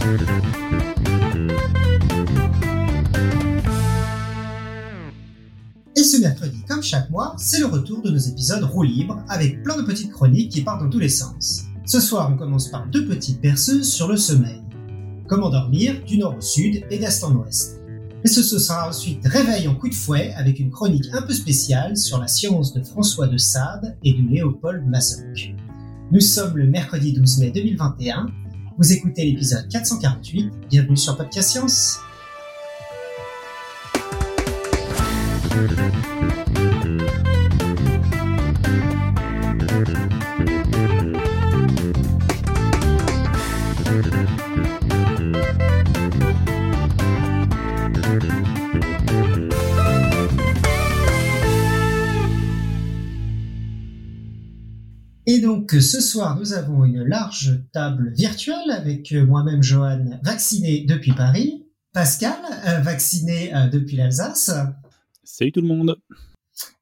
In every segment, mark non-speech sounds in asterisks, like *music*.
Et ce mercredi, comme chaque mois, c'est le retour de nos épisodes roue libre avec plein de petites chroniques qui partent dans tous les sens. Ce soir, on commence par deux petites perceuses sur le sommeil. Comment dormir du nord au sud et d'est en ouest. Et ce, ce sera ensuite réveil en coup de fouet avec une chronique un peu spéciale sur la science de François de Sade et de Léopold Mazoc. Nous sommes le mercredi 12 mai 2021. Vous écoutez l'épisode 448. Bienvenue sur Podcast Science. Donc ce soir, nous avons une large table virtuelle avec euh, moi-même Johan, vacciné depuis Paris, Pascal, euh, vacciné euh, depuis l'Alsace, Salut tout le monde.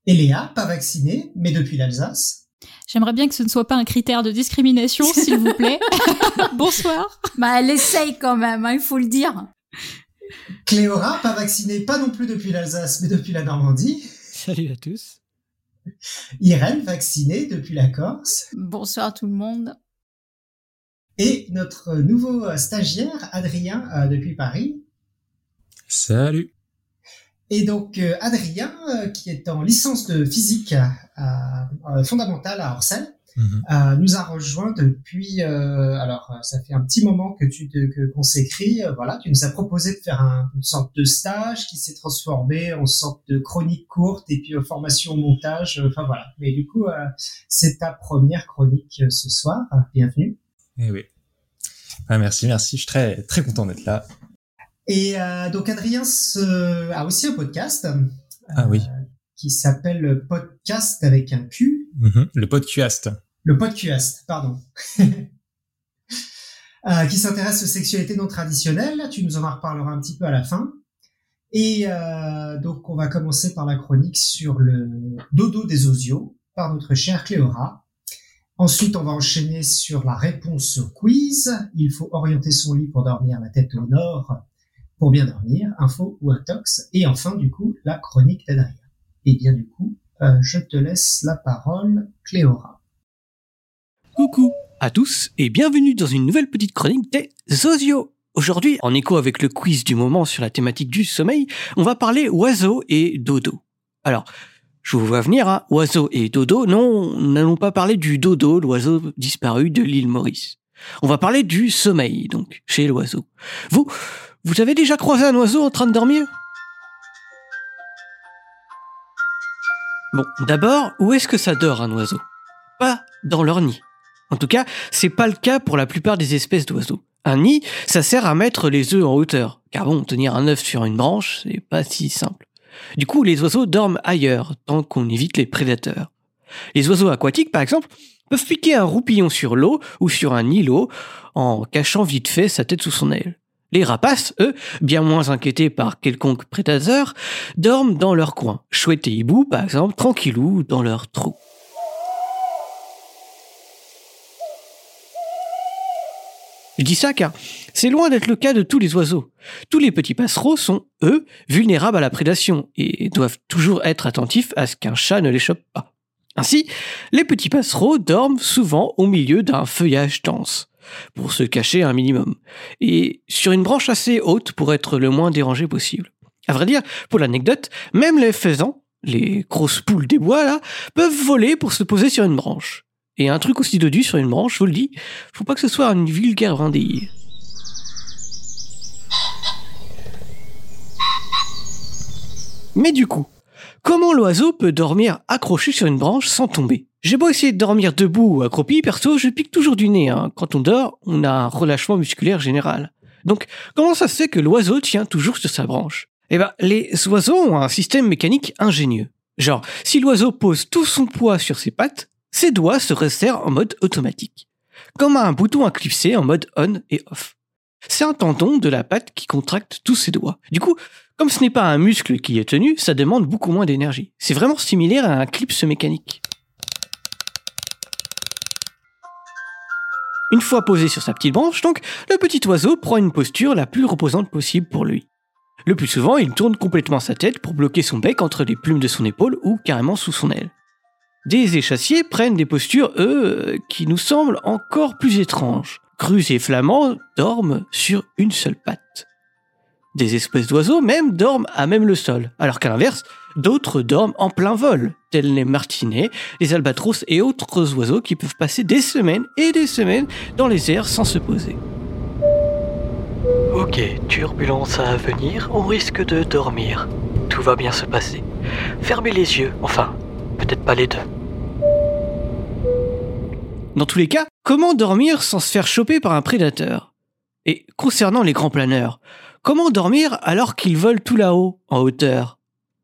et Léa, pas vaccinée, mais depuis l'Alsace. J'aimerais bien que ce ne soit pas un critère de discrimination, s'il vous plaît. *laughs* Bonsoir. Bah, elle essaye quand même, hein, il faut le dire. Cléora, pas vaccinée, pas non plus depuis l'Alsace, mais depuis la Normandie. Salut à tous. Irène, vaccinée depuis la Corse. Bonsoir tout le monde. Et notre nouveau stagiaire, Adrien, euh, depuis Paris. Salut. Et donc euh, Adrien, euh, qui est en licence de physique euh, fondamentale à Orsay, Mhm. euh, nous a rejoint depuis. euh, alors, euh, ça fait un petit moment que tu qu'on s'écrit. voilà, tu nous as proposé de faire un- une sorte de stage qui s'est transformé en sorte de chronique courte et puis formation au montage. Enfin voilà. Mais du coup, c'est ta première chronique ce soir. Bienvenue. Eh oui. Ah, merci, merci. Je suis très, très content d'être là. Et euh, donc Adrien se- a aussi un podcast. euh, Ah oui. Qui s'appelle le podcast avec un Q. Mhm. Le podcast. Le podcast, pardon. *laughs* Euh, qui s'intéresse aux sexualités non traditionnelles. Tu nous en reparleras un petit peu à la fin. Et euh, donc, on va commencer par la chronique sur le dodo des osios par notre chère Cléora. Ensuite, on va enchaîner sur la réponse au quiz. Il faut orienter son lit pour dormir la tête au nord pour bien dormir. Info ou intox. Et enfin, du coup, la chronique d'Adrien. Et bien, du coup, euh, je te laisse la parole, Cléora. Coucou à tous et bienvenue dans une nouvelle petite chronique des Zozio. Aujourd'hui, en écho avec le quiz du moment sur la thématique du sommeil, on va parler oiseaux et dodo. Alors, je vous vois venir, hein, oiseaux et dodo, non, n'allons pas parler du dodo, l'oiseau disparu de l'île Maurice. On va parler du sommeil, donc, chez l'oiseau. Vous, vous avez déjà croisé un oiseau en train de dormir? Bon, d'abord, où est-ce que ça dort un oiseau? Pas dans leur nid. En tout cas, c'est pas le cas pour la plupart des espèces d'oiseaux. Un nid, ça sert à mettre les œufs en hauteur. Car bon, tenir un œuf sur une branche, c'est pas si simple. Du coup, les oiseaux dorment ailleurs, tant qu'on évite les prédateurs. Les oiseaux aquatiques, par exemple, peuvent piquer un roupillon sur l'eau ou sur un îlot en cachant vite fait sa tête sous son aile. Les rapaces, eux, bien moins inquiétés par quelconque prédateur, dorment dans leur coin. Chouette et hibou, par exemple, tranquillou dans leur trou. Je dis ça car c'est loin d'être le cas de tous les oiseaux. Tous les petits passereaux sont, eux, vulnérables à la prédation et doivent toujours être attentifs à ce qu'un chat ne les chope pas. Ainsi, les petits passereaux dorment souvent au milieu d'un feuillage dense, pour se cacher un minimum, et sur une branche assez haute pour être le moins dérangé possible. À vrai dire, pour l'anecdote, même les faisans, les grosses poules des bois là, peuvent voler pour se poser sur une branche. Et un truc aussi dodu sur une branche, je vous le dis, faut pas que ce soit une vulgaire brindille. Mais du coup, comment l'oiseau peut dormir accroché sur une branche sans tomber? J'ai beau essayer de dormir debout ou accroupi, perso, je pique toujours du nez. hein. Quand on dort, on a un relâchement musculaire général. Donc, comment ça se fait que l'oiseau tient toujours sur sa branche? Eh ben, les oiseaux ont un système mécanique ingénieux. Genre, si l'oiseau pose tout son poids sur ses pattes, ses doigts se resserrent en mode automatique. Comme un bouton à clipser en mode on et off. C'est un tendon de la patte qui contracte tous ses doigts. Du coup, comme ce n'est pas un muscle qui est tenu, ça demande beaucoup moins d'énergie. C'est vraiment similaire à un clips mécanique. Une fois posé sur sa petite branche, donc, le petit oiseau prend une posture la plus reposante possible pour lui. Le plus souvent, il tourne complètement sa tête pour bloquer son bec entre les plumes de son épaule ou carrément sous son aile. Des échassiers prennent des postures, eux, qui nous semblent encore plus étranges. Crus et flamands dorment sur une seule patte. Des espèces d'oiseaux même dorment à même le sol, alors qu'à l'inverse, d'autres dorment en plein vol, tels les martinets, les albatros et autres oiseaux qui peuvent passer des semaines et des semaines dans les airs sans se poser. Ok, turbulence à venir, on risque de dormir. Tout va bien se passer. Fermez les yeux, enfin, peut-être pas les deux. Dans tous les cas, comment dormir sans se faire choper par un prédateur? Et concernant les grands planeurs, comment dormir alors qu'ils volent tout là-haut, en hauteur?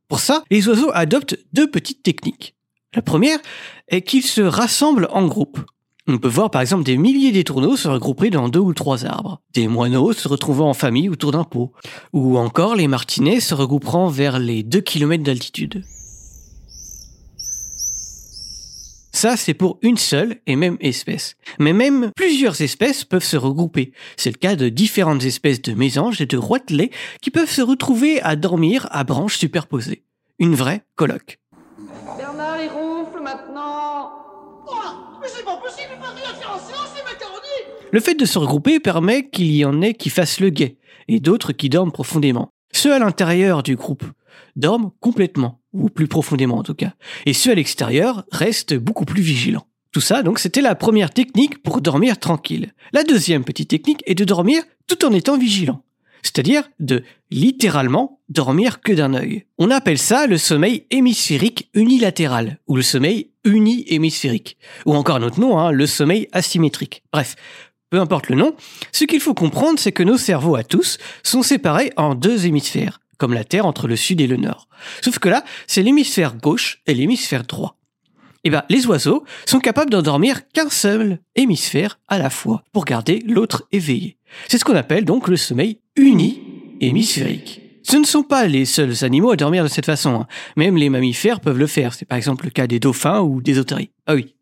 Pour ça, les oiseaux adoptent deux petites techniques. La première est qu'ils se rassemblent en groupe. On peut voir par exemple des milliers d'étourneaux se regrouper dans deux ou trois arbres, des moineaux se retrouvant en famille autour d'un pot, ou encore les martinets se regrouperont vers les 2 km d'altitude. Ça, c'est pour une seule et même espèce. Mais même plusieurs espèces peuvent se regrouper. C'est le cas de différentes espèces de mésanges et de roitelets qui peuvent se retrouver à dormir à branches superposées. Une vraie colloque. Bernard, il ronfle maintenant Le fait de se regrouper permet qu'il y en ait qui fassent le guet, et d'autres qui dorment profondément. Ceux à l'intérieur du groupe dorment complètement, ou plus profondément en tout cas, et ceux à l'extérieur restent beaucoup plus vigilants. Tout ça, donc, c'était la première technique pour dormir tranquille. La deuxième petite technique est de dormir tout en étant vigilant. C'est-à-dire de littéralement dormir que d'un œil. On appelle ça le sommeil hémisphérique unilatéral, ou le sommeil uni-hémisphérique, ou encore un autre nom, hein, le sommeil asymétrique. Bref, peu importe le nom, ce qu'il faut comprendre, c'est que nos cerveaux à tous sont séparés en deux hémisphères, comme la Terre entre le sud et le nord. Sauf que là, c'est l'hémisphère gauche et l'hémisphère droit. Eh ben, les oiseaux sont capables d'endormir qu'un seul hémisphère à la fois pour garder l'autre éveillé. C'est ce qu'on appelle donc le sommeil uni-hémisphérique. Ce ne sont pas les seuls animaux à dormir de cette façon. hein. Même les mammifères peuvent le faire. C'est par exemple le cas des dauphins ou des otaries. Ah oui.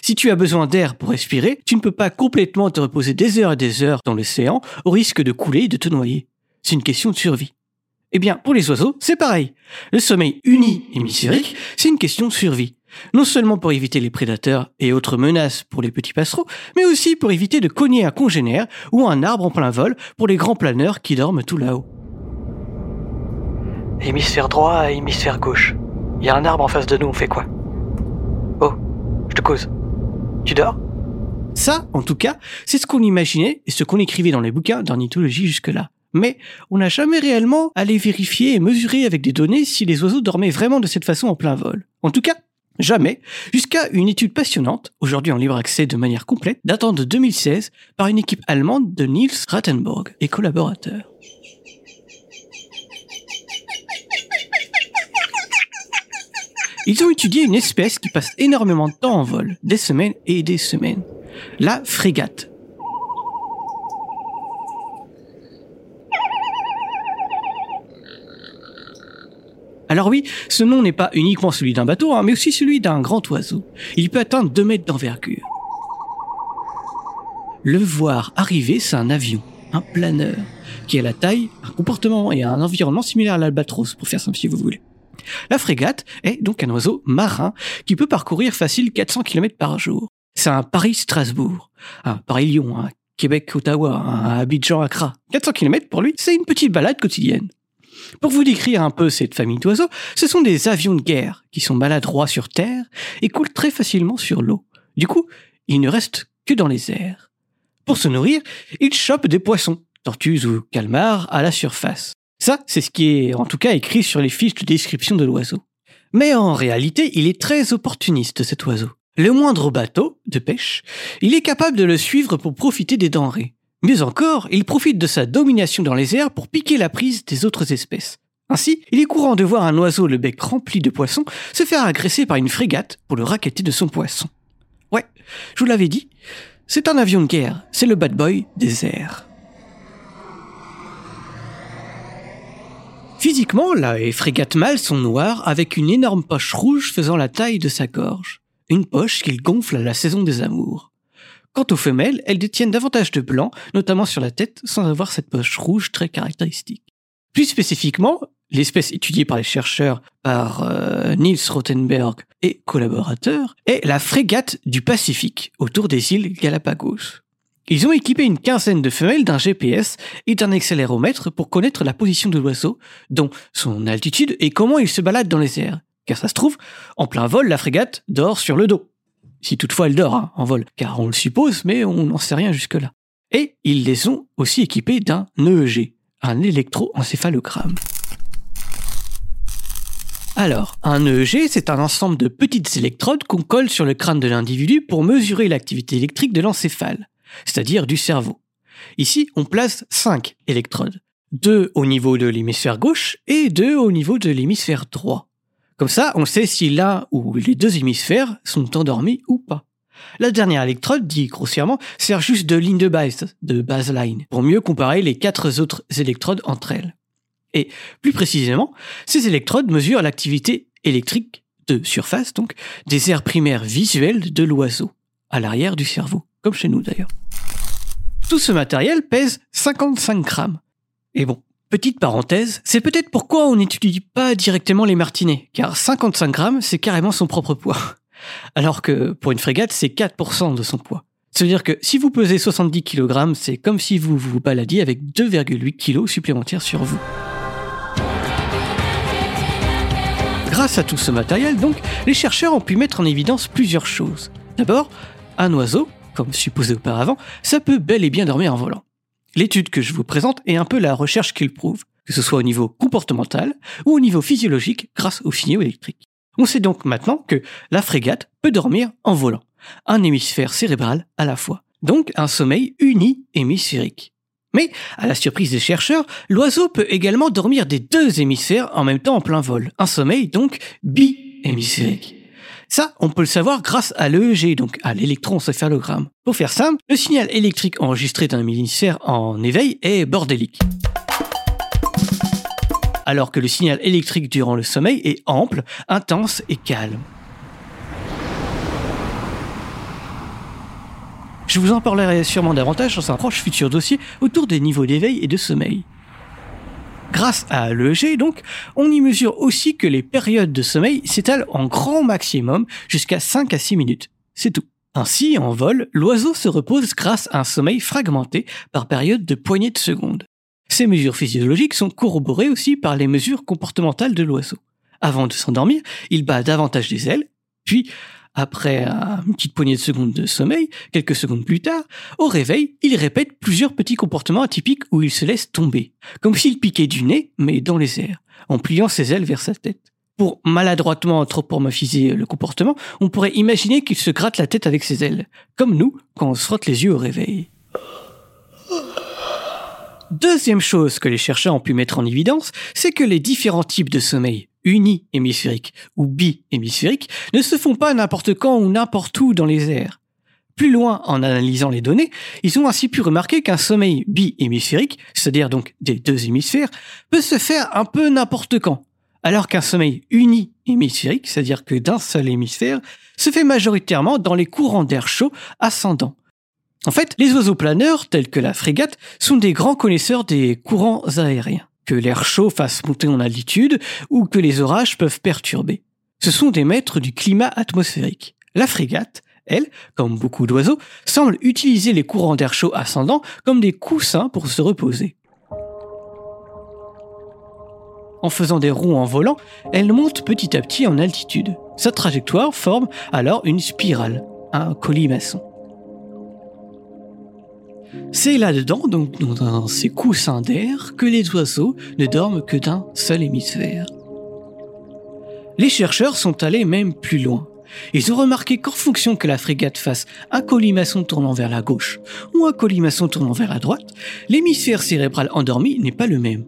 Si tu as besoin d'air pour respirer, tu ne peux pas complètement te reposer des heures et des heures dans l'océan au risque de couler et de te noyer. C'est une question de survie. Eh bien, pour les oiseaux, c'est pareil. Le sommeil uni-hémisphérique, c'est une question de survie. Non seulement pour éviter les prédateurs et autres menaces pour les petits passereaux, mais aussi pour éviter de cogner un congénère ou un arbre en plein vol pour les grands planeurs qui dorment tout là-haut. Hémisphère droit et hémisphère gauche. Il y a un arbre en face de nous, on fait quoi? Oh, je te cause. Tu dors? Ça, en tout cas, c'est ce qu'on imaginait et ce qu'on écrivait dans les bouquins d'ornithologie jusque-là. Mais on n'a jamais réellement allé vérifier et mesurer avec des données si les oiseaux dormaient vraiment de cette façon en plein vol. En tout cas, jamais, jusqu'à une étude passionnante, aujourd'hui en libre accès de manière complète, datant de 2016, par une équipe allemande de Niels Rattenborg et collaborateurs. Ils ont étudié une espèce qui passe énormément de temps en vol, des semaines et des semaines. La frégate. Alors oui, ce nom n'est pas uniquement celui d'un bateau, hein, mais aussi celui d'un grand oiseau. Il peut atteindre 2 mètres d'envergure. Le voir arriver, c'est un avion, un planeur, qui a la taille, un comportement et un environnement similaire à l'albatros, pour faire simple si vous voulez. La frégate est donc un oiseau marin qui peut parcourir facile 400 km par jour. C'est un Paris-Strasbourg, un Paris-Lyon, un Québec-Ottawa, un Abidjan-Accra. 400 km pour lui, c'est une petite balade quotidienne. Pour vous décrire un peu cette famille d'oiseaux, ce sont des avions de guerre qui sont maladroits sur terre et coulent très facilement sur l'eau. Du coup, ils ne restent que dans les airs. Pour se nourrir, ils chopent des poissons, tortues ou calmars, à la surface. Ça, c'est ce qui est en tout cas écrit sur les fiches de description de l'oiseau. Mais en réalité, il est très opportuniste cet oiseau. Le moindre bateau de pêche, il est capable de le suivre pour profiter des denrées. Mieux encore, il profite de sa domination dans les airs pour piquer la prise des autres espèces. Ainsi, il est courant de voir un oiseau le bec rempli de poissons se faire agresser par une frégate pour le raqueter de son poisson. Ouais, je vous l'avais dit, c'est un avion de guerre, c'est le bad boy des airs. Physiquement, la frégate mâles sont noires avec une énorme poche rouge faisant la taille de sa gorge. Une poche qu'il gonfle à la saison des amours. Quant aux femelles, elles détiennent davantage de blanc, notamment sur la tête, sans avoir cette poche rouge très caractéristique. Plus spécifiquement, l'espèce étudiée par les chercheurs par euh, Niels Rothenberg et collaborateurs est la frégate du Pacifique autour des îles Galapagos. Ils ont équipé une quinzaine de femelles d'un GPS et d'un accéléromètre pour connaître la position de l'oiseau, dont son altitude et comment il se balade dans les airs. Car ça se trouve, en plein vol, la frégate dort sur le dos. Si toutefois elle dort hein, en vol, car on le suppose, mais on n'en sait rien jusque-là. Et ils les ont aussi équipés d'un EEG, un électroencéphalogramme. Alors, un EEG, c'est un ensemble de petites électrodes qu'on colle sur le crâne de l'individu pour mesurer l'activité électrique de l'encéphale, c'est-à-dire du cerveau. Ici, on place 5 électrodes, deux au niveau de l'hémisphère gauche et deux au niveau de l'hémisphère droit. Comme ça, on sait si l'un ou les deux hémisphères sont endormis ou pas. La dernière électrode, dit grossièrement, sert juste de ligne de base, de baseline, pour mieux comparer les quatre autres électrodes entre elles. Et plus précisément, ces électrodes mesurent l'activité électrique de surface, donc, des aires primaires visuelles de l'oiseau, à l'arrière du cerveau, comme chez nous d'ailleurs. Tout ce matériel pèse 55 grammes. Et bon, petite parenthèse, c'est peut-être pourquoi on n'étudie pas directement les martinets, car 55 grammes, c'est carrément son propre poids. *laughs* Alors que pour une frégate, c'est 4% de son poids. Ça veut dire que si vous pesez 70 kg, c'est comme si vous vous baladiez avec 2,8 kg supplémentaires sur vous. Grâce à tout ce matériel, donc, les chercheurs ont pu mettre en évidence plusieurs choses. D'abord, un oiseau, comme supposé auparavant, ça peut bel et bien dormir en volant. L'étude que je vous présente est un peu la recherche qu'il prouve, que ce soit au niveau comportemental ou au niveau physiologique grâce aux signaux électriques. On sait donc maintenant que la frégate peut dormir en volant, un hémisphère cérébral à la fois, donc un sommeil uni-hémisphérique. Mais, à la surprise des chercheurs, l'oiseau peut également dormir des deux hémisphères en même temps en plein vol, un sommeil donc bi-hémisphérique. Ça, on peut le savoir grâce à l'EEG, donc à l'électroencéphalogramme. Pour faire simple, le signal électrique enregistré d'un hémisphère en éveil est bordélique alors que le signal électrique durant le sommeil est ample, intense et calme. Je vous en parlerai sûrement davantage dans un proche futur dossier autour des niveaux d'éveil et de sommeil. Grâce à l'EEG, donc, on y mesure aussi que les périodes de sommeil s'étalent en grand maximum jusqu'à 5 à 6 minutes. C'est tout. Ainsi, en vol, l'oiseau se repose grâce à un sommeil fragmenté par période de poignées de secondes. Ces mesures physiologiques sont corroborées aussi par les mesures comportementales de l'oiseau. Avant de s'endormir, il bat davantage des ailes, puis, après une petite poignée de secondes de sommeil, quelques secondes plus tard, au réveil, il répète plusieurs petits comportements atypiques où il se laisse tomber, comme s'il piquait du nez, mais dans les airs, en pliant ses ailes vers sa tête. Pour maladroitement anthropomorphiser le comportement, on pourrait imaginer qu'il se gratte la tête avec ses ailes, comme nous quand on se frotte les yeux au réveil. Deuxième chose que les chercheurs ont pu mettre en évidence, c'est que les différents types de sommeil, uni-hémisphérique ou bi-hémisphérique, ne se font pas n'importe quand ou n'importe où dans les airs. Plus loin, en analysant les données, ils ont ainsi pu remarquer qu'un sommeil bi-hémisphérique, c'est-à-dire donc des deux hémisphères, peut se faire un peu n'importe quand, alors qu'un sommeil uni-hémisphérique, c'est-à-dire que d'un seul hémisphère, se fait majoritairement dans les courants d'air chaud ascendants, en fait, les oiseaux planeurs, tels que la frégate, sont des grands connaisseurs des courants aériens, que l'air chaud fasse monter en altitude ou que les orages peuvent perturber. Ce sont des maîtres du climat atmosphérique. La frégate, elle, comme beaucoup d'oiseaux, semble utiliser les courants d'air chaud ascendants comme des coussins pour se reposer. En faisant des roues en volant, elle monte petit à petit en altitude. Sa trajectoire forme alors une spirale, un colimaçon. C'est là-dedans, donc dans ces coussins d'air, que les oiseaux ne dorment que d'un seul hémisphère. Les chercheurs sont allés même plus loin. Ils ont remarqué qu'en fonction que la frégate fasse un colimaçon tournant vers la gauche ou un colimaçon tournant vers la droite, l'hémisphère cérébral endormi n'est pas le même.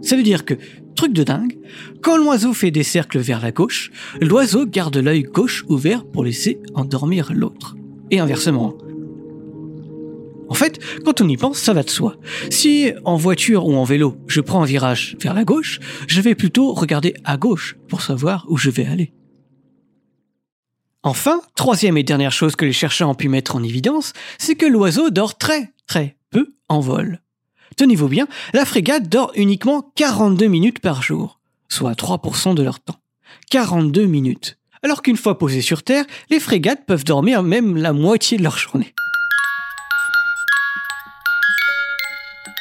Ça veut dire que, truc de dingue, quand l'oiseau fait des cercles vers la gauche, l'oiseau garde l'œil gauche ouvert pour laisser endormir l'autre. Et inversement, en fait, quand on y pense, ça va de soi. Si en voiture ou en vélo, je prends un virage vers la gauche, je vais plutôt regarder à gauche pour savoir où je vais aller. Enfin, troisième et dernière chose que les chercheurs ont pu mettre en évidence, c'est que l'oiseau dort très, très peu en vol. Tenez-vous bien, la frégate dort uniquement 42 minutes par jour, soit 3% de leur temps. 42 minutes. Alors qu'une fois posées sur Terre, les frégates peuvent dormir même la moitié de leur journée.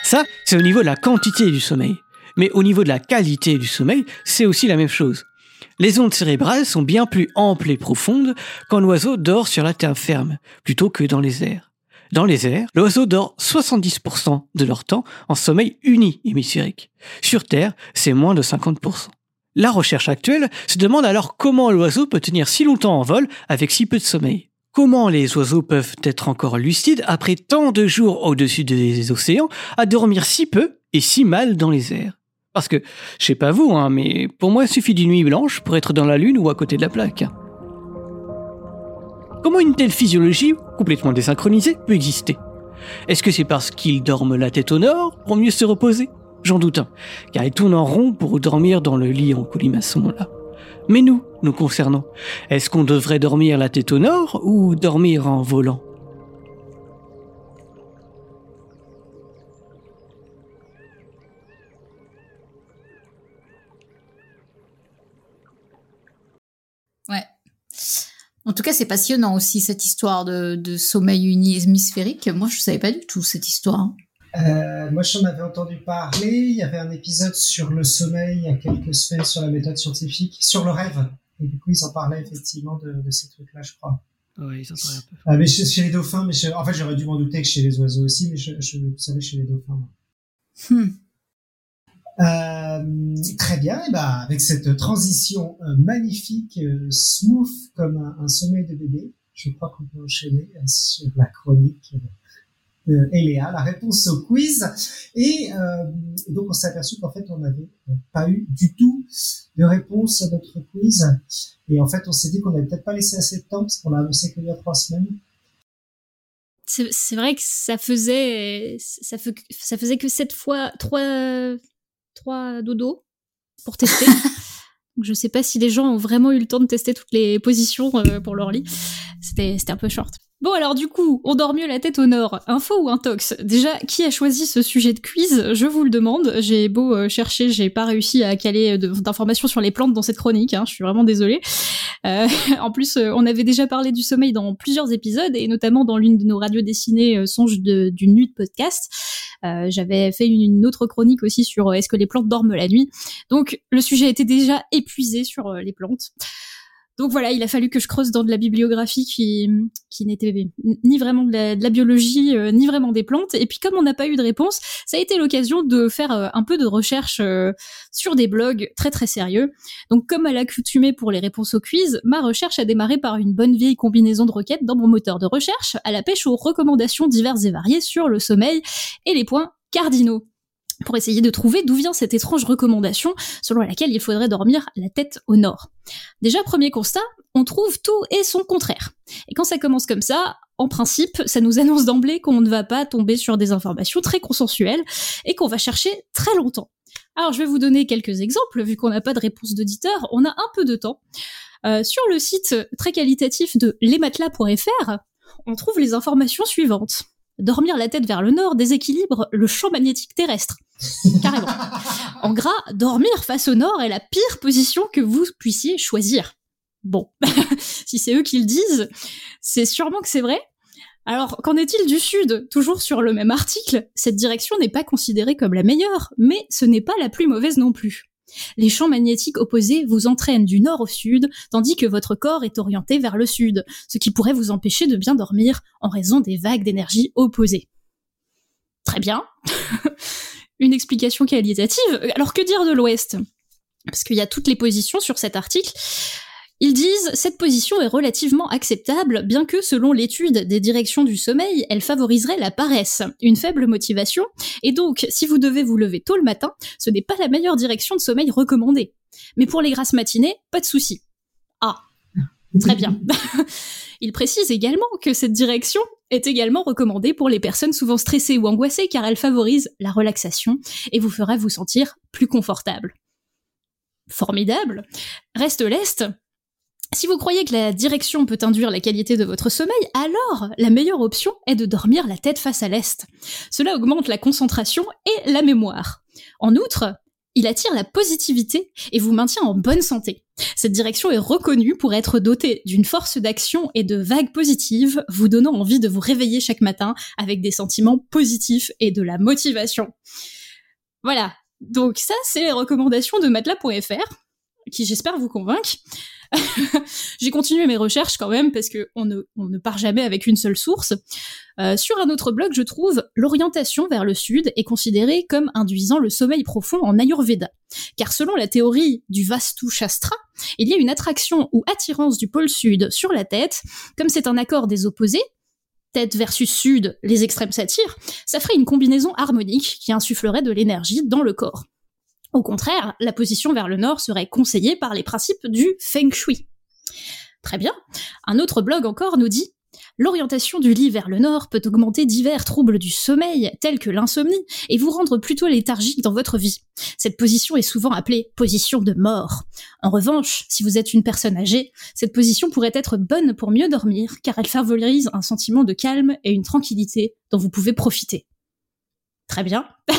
Ça, c'est au niveau de la quantité du sommeil. Mais au niveau de la qualité du sommeil, c'est aussi la même chose. Les ondes cérébrales sont bien plus amples et profondes quand l'oiseau dort sur la terre ferme, plutôt que dans les airs. Dans les airs, l'oiseau dort 70% de leur temps en sommeil uni hémisphérique. Sur Terre, c'est moins de 50%. La recherche actuelle se demande alors comment l'oiseau peut tenir si longtemps en vol avec si peu de sommeil. Comment les oiseaux peuvent être encore lucides après tant de jours au-dessus des océans à dormir si peu et si mal dans les airs? Parce que, je sais pas vous, hein, mais pour moi il suffit d'une nuit blanche pour être dans la lune ou à côté de la plaque. Comment une telle physiologie, complètement désynchronisée, peut exister? Est-ce que c'est parce qu'ils dorment la tête au nord pour mieux se reposer? J'en doute un, car ils tournent en rond pour dormir dans le lit en colimaçon là. Mais nous, nous concernant, est-ce qu'on devrait dormir la tête au nord ou dormir en volant? Ouais. En tout cas, c'est passionnant aussi cette histoire de, de sommeil uni hémisphérique. Moi, je savais pas du tout cette histoire. Euh, moi, j'en avais entendu parler. Il y avait un épisode sur le sommeil il y a quelques semaines sur la méthode scientifique, sur le rêve. Et du coup, ils en parlaient effectivement de, de ces trucs-là, je crois. Ouais, ils en parlaient un peu. Ah, mais chez, chez les dauphins, mais chez- en fait, j'aurais dû m'en douter que chez les oiseaux aussi, mais je, je savais chez les dauphins. Hmm. Euh, très bien, et bah, avec cette transition euh, magnifique, euh, smooth comme un, un sommeil de bébé, je crois qu'on peut enchaîner euh, sur la chronique de Eléa, la réponse au quiz. Et euh, donc on s'est aperçu qu'en fait on n'avait euh, pas eu du tout de réponse à notre quiz. Et en fait on s'est dit qu'on n'avait peut-être pas laissé assez de temps parce qu'on l'a annoncé qu'il y a trois semaines. C'est vrai que ça faisait, ça, fe- ça faisait que sept fois trois, trois dodos pour tester. *laughs* Je sais pas si les gens ont vraiment eu le temps de tester toutes les positions euh, pour leur lit. C'était un peu short. Bon alors du coup, on dort mieux la tête au nord. Info ou intox? Déjà, qui a choisi ce sujet de quiz? Je vous le demande. J'ai beau euh, chercher, j'ai pas réussi à caler de- d'informations sur les plantes dans cette chronique. hein, je suis vraiment désolée. Euh, *laughs* en plus, euh, on avait déjà parlé du sommeil dans plusieurs épisodes, et notamment dans l'une de nos radios dessinées, euh, Songe d'une nuit de podcast. Euh, J'avais fait une, une autre chronique aussi sur euh, est-ce que les plantes dorment la nuit? Donc, le sujet était déjà épuisé sur euh, les plantes. Donc voilà, il a fallu que je creuse dans de la bibliographie qui, qui n'était ni vraiment de la, biologie, euh, ni vraiment des plantes. Et puis comme on n'a pas eu de réponse, ça a été l'occasion de faire euh, un peu de recherche euh, sur des blogs très très sérieux. Donc comme à l'accoutumée pour les réponses au quiz, ma recherche a démarré par une bonne vieille combinaison de requêtes dans mon moteur de recherche, à la pêche aux recommandations diverses et variées sur le sommeil et les points cardinaux pour essayer de trouver d'où vient cette étrange recommandation selon laquelle il faudrait dormir la tête au nord. Déjà, premier constat, on trouve tout et son contraire. Et quand ça commence comme ça, en principe, ça nous annonce d'emblée qu'on ne va pas tomber sur des informations très consensuelles et qu'on va chercher très longtemps. Alors, je vais vous donner quelques exemples, vu qu'on n'a pas de réponse d'auditeur, on a un peu de temps. Euh, sur le site très qualitatif de lesmatelas.fr, on trouve les informations suivantes. Dormir la tête vers le nord déséquilibre le champ magnétique terrestre. Carrément. *laughs* En gras, dormir face au nord est la pire position que vous puissiez choisir. Bon, *laughs* si c'est eux qui le disent, c'est sûrement que c'est vrai. Alors, qu'en est-il du sud? Toujours sur le même article, cette direction n'est pas considérée comme la meilleure, mais ce n'est pas la plus mauvaise non plus. Les champs magnétiques opposés vous entraînent du nord au sud, tandis que votre corps est orienté vers le sud, ce qui pourrait vous empêcher de bien dormir en raison des vagues d'énergie opposées. Très bien. *laughs* Une explication qualitative. Alors que dire de l'ouest? Parce qu'il y a toutes les positions sur cet article. Ils disent cette position est relativement acceptable, bien que selon l'étude des directions du sommeil, elle favoriserait la paresse, une faible motivation, et donc si vous devez vous lever tôt le matin, ce n'est pas la meilleure direction de sommeil recommandée. Mais pour les grasses matinées, pas de souci. Ah, très bien. *laughs* Il précise également que cette direction est également recommandée pour les personnes souvent stressées ou angoissées car elle favorise la relaxation et vous fera vous sentir plus confortable. Formidable. Reste l'Est. Si vous croyez que la direction peut induire la qualité de votre sommeil, alors la meilleure option est de dormir la tête face à l'est. Cela augmente la concentration et la mémoire. En outre, il attire la positivité et vous maintient en bonne santé. Cette direction est reconnue pour être dotée d'une force d'action et de vagues positives, vous donnant envie de vous réveiller chaque matin avec des sentiments positifs et de la motivation. Voilà. Donc ça, c'est les recommandations de matelas.fr, qui j'espère vous convaincre. *laughs* J'ai continué mes recherches quand même parce que on ne, part jamais avec une seule source. Euh, sur un autre blog, je trouve l'orientation vers le sud est considérée comme induisant le sommeil profond en Ayurveda. Car selon la théorie du Vastu Shastra, il y a une attraction ou attirance du pôle sud sur la tête, comme c'est un accord des opposés, tête versus sud, les extrêmes s'attirent, ça ferait une combinaison harmonique qui insufflerait de l'énergie dans le corps. Au contraire, la position vers le nord serait conseillée par les principes du Feng Shui. Très bien. Un autre blog encore nous dit L'orientation du lit vers le nord peut augmenter divers troubles du sommeil, tels que l'insomnie, et vous rendre plutôt léthargique dans votre vie. Cette position est souvent appelée position de mort. En revanche, si vous êtes une personne âgée, cette position pourrait être bonne pour mieux dormir, car elle favorise un sentiment de calme et une tranquillité dont vous pouvez profiter. Très bien. *laughs*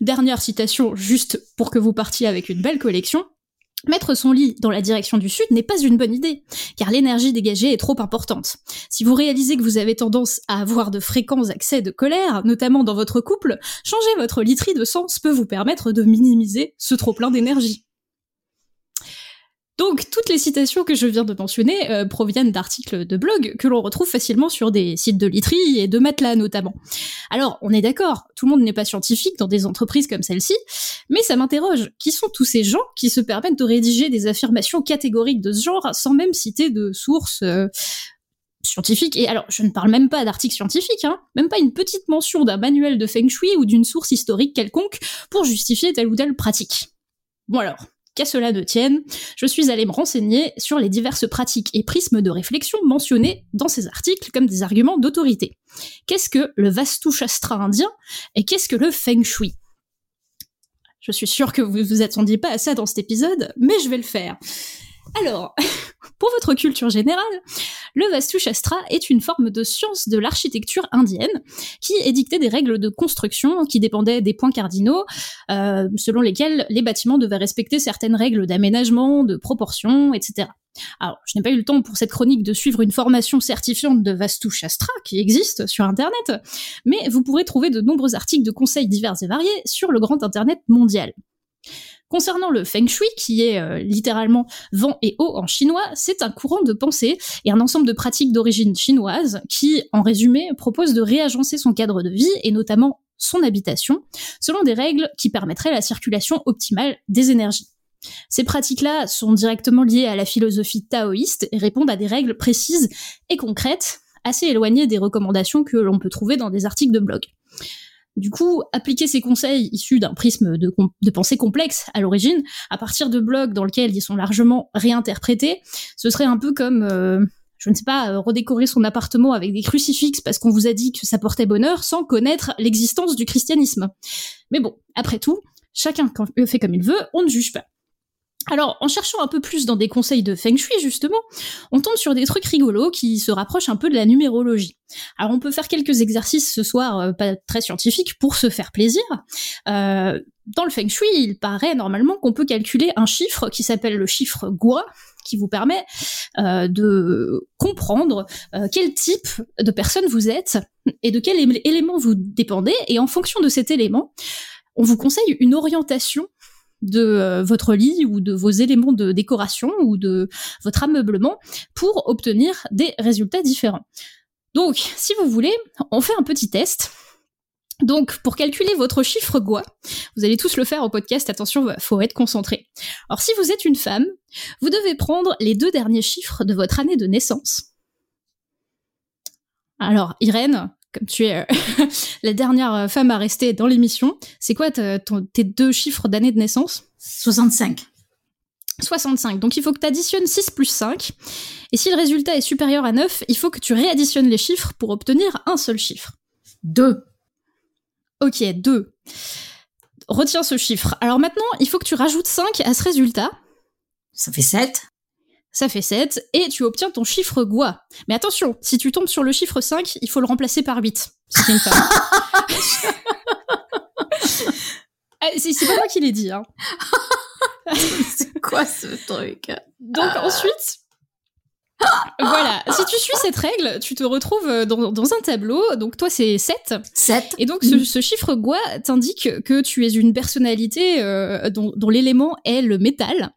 Dernière citation, juste pour que vous partiez avec une belle collection. Mettre son lit dans la direction du sud n'est pas une bonne idée, car l'énergie dégagée est trop importante. Si vous réalisez que vous avez tendance à avoir de fréquents accès de colère, notamment dans votre couple, changer votre literie de sens peut vous permettre de minimiser ce trop-plein d'énergie. Donc, toutes les citations que je viens de mentionner euh, proviennent d'articles de blog que l'on retrouve facilement sur des sites de literie et de matelas notamment. Alors, on est d'accord, tout le monde n'est pas scientifique dans des entreprises comme celle-ci, mais ça m'interroge. Qui sont tous ces gens qui se permettent de rédiger des affirmations catégoriques de ce genre sans même citer de sources euh, scientifiques? Et alors, je ne parle même pas d'articles scientifiques, hein, même pas une petite mention d'un manuel de feng shui ou d'une source historique quelconque pour justifier telle ou telle pratique. Bon alors, Qu'à cela ne tienne, je suis allée me renseigner sur les diverses pratiques et prismes de réflexion mentionnés dans ces articles comme des arguments d'autorité. Qu'est-ce que le Vastu Shastra indien et qu'est-ce que le Feng Shui? Je suis sûre que vous vous attendiez pas à ça dans cet épisode, mais je vais le faire. Alors, *laughs* pour votre culture générale, le Vastu Shastra est une forme de science de l'architecture indienne qui édictait des règles de construction qui dépendaient des points cardinaux, euh, selon lesquels les bâtiments devaient respecter certaines règles d'aménagement, de proportion, etc. Alors, je n'ai pas eu le temps pour cette chronique de suivre une formation certifiante de Vastu Shastra qui existe sur Internet, mais vous pourrez trouver de nombreux articles de conseils divers et variés sur le grand Internet mondial. Concernant le feng shui, qui est euh, littéralement vent et eau en chinois, c'est un courant de pensée et un ensemble de pratiques d'origine chinoise qui, en résumé, propose de réagencer son cadre de vie et notamment son habitation selon des règles qui permettraient la circulation optimale des énergies. Ces pratiques-là sont directement liées à la philosophie taoïste et répondent à des règles précises et concrètes, assez éloignées des recommandations que l'on peut trouver dans des articles de blog. Du coup, appliquer ces conseils issus d'un prisme de, pensée complexe à l'origine, à partir de blogs dans lesquels ils sont largement réinterprétés, ce serait un peu comme, euh, je ne sais pas, euh, redécorer son appartement avec des crucifixes parce qu'on vous a dit que ça portait bonheur sans connaître l'existence du christianisme. Mais bon, après tout, chacun fait comme il veut, on ne juge pas. Alors, en cherchant un peu plus dans des conseils de Feng Shui, justement, on tombe sur des trucs rigolos qui se rapprochent un peu de la numérologie. Alors, on peut faire quelques exercices ce soir, euh, pas très scientifiques, pour se faire plaisir. Euh, dans le Feng Shui, il paraît normalement qu'on peut calculer un chiffre qui s'appelle le chiffre Gua, qui vous permet euh, de comprendre quel type de personne vous êtes et de quel élément vous dépendez. Et en fonction de cet élément, on vous conseille une orientation de euh, votre lit ou de vos éléments de décoration ou de votre ameublement pour obtenir des résultats différents. Donc, si vous voulez, on fait un petit test. Donc, pour calculer votre chiffre GOA, vous allez tous le faire au podcast, attention, faut être concentré. Alors, si vous êtes une femme, vous devez prendre les deux derniers chiffres de votre année de naissance. Alors, Irène, comme tu es euh, *laughs* la dernière euh, femme à rester dans l'émission, c'est quoi tes deux chiffres d'année de naissance? 65. 65. Donc il faut que tu additionnes 6 plus 5. Et si le résultat est supérieur à 9, il faut que tu réadditionnes les chiffres pour obtenir un seul chiffre. 2. Ok, 2. Retiens ce chiffre. Alors maintenant, il faut que tu rajoutes 5 à ce résultat. Ça fait 7. Ça fait 7, et tu obtiens ton chiffre Gua. Mais attention, si tu tombes sur le chiffre 5, il faut le remplacer par 8. Si t'es une femme. *laughs* Ah, c'est c'est pas moi qui l'ai dit. Hein. *laughs* C'est quoi ce truc? Donc ensuite, voilà, si tu suis cette règle, tu te retrouves dans, dans un tableau, donc toi c'est 7, 7. et donc ce, ce chiffre Gua t'indique que tu es une personnalité euh, dont, dont l'élément est le métal,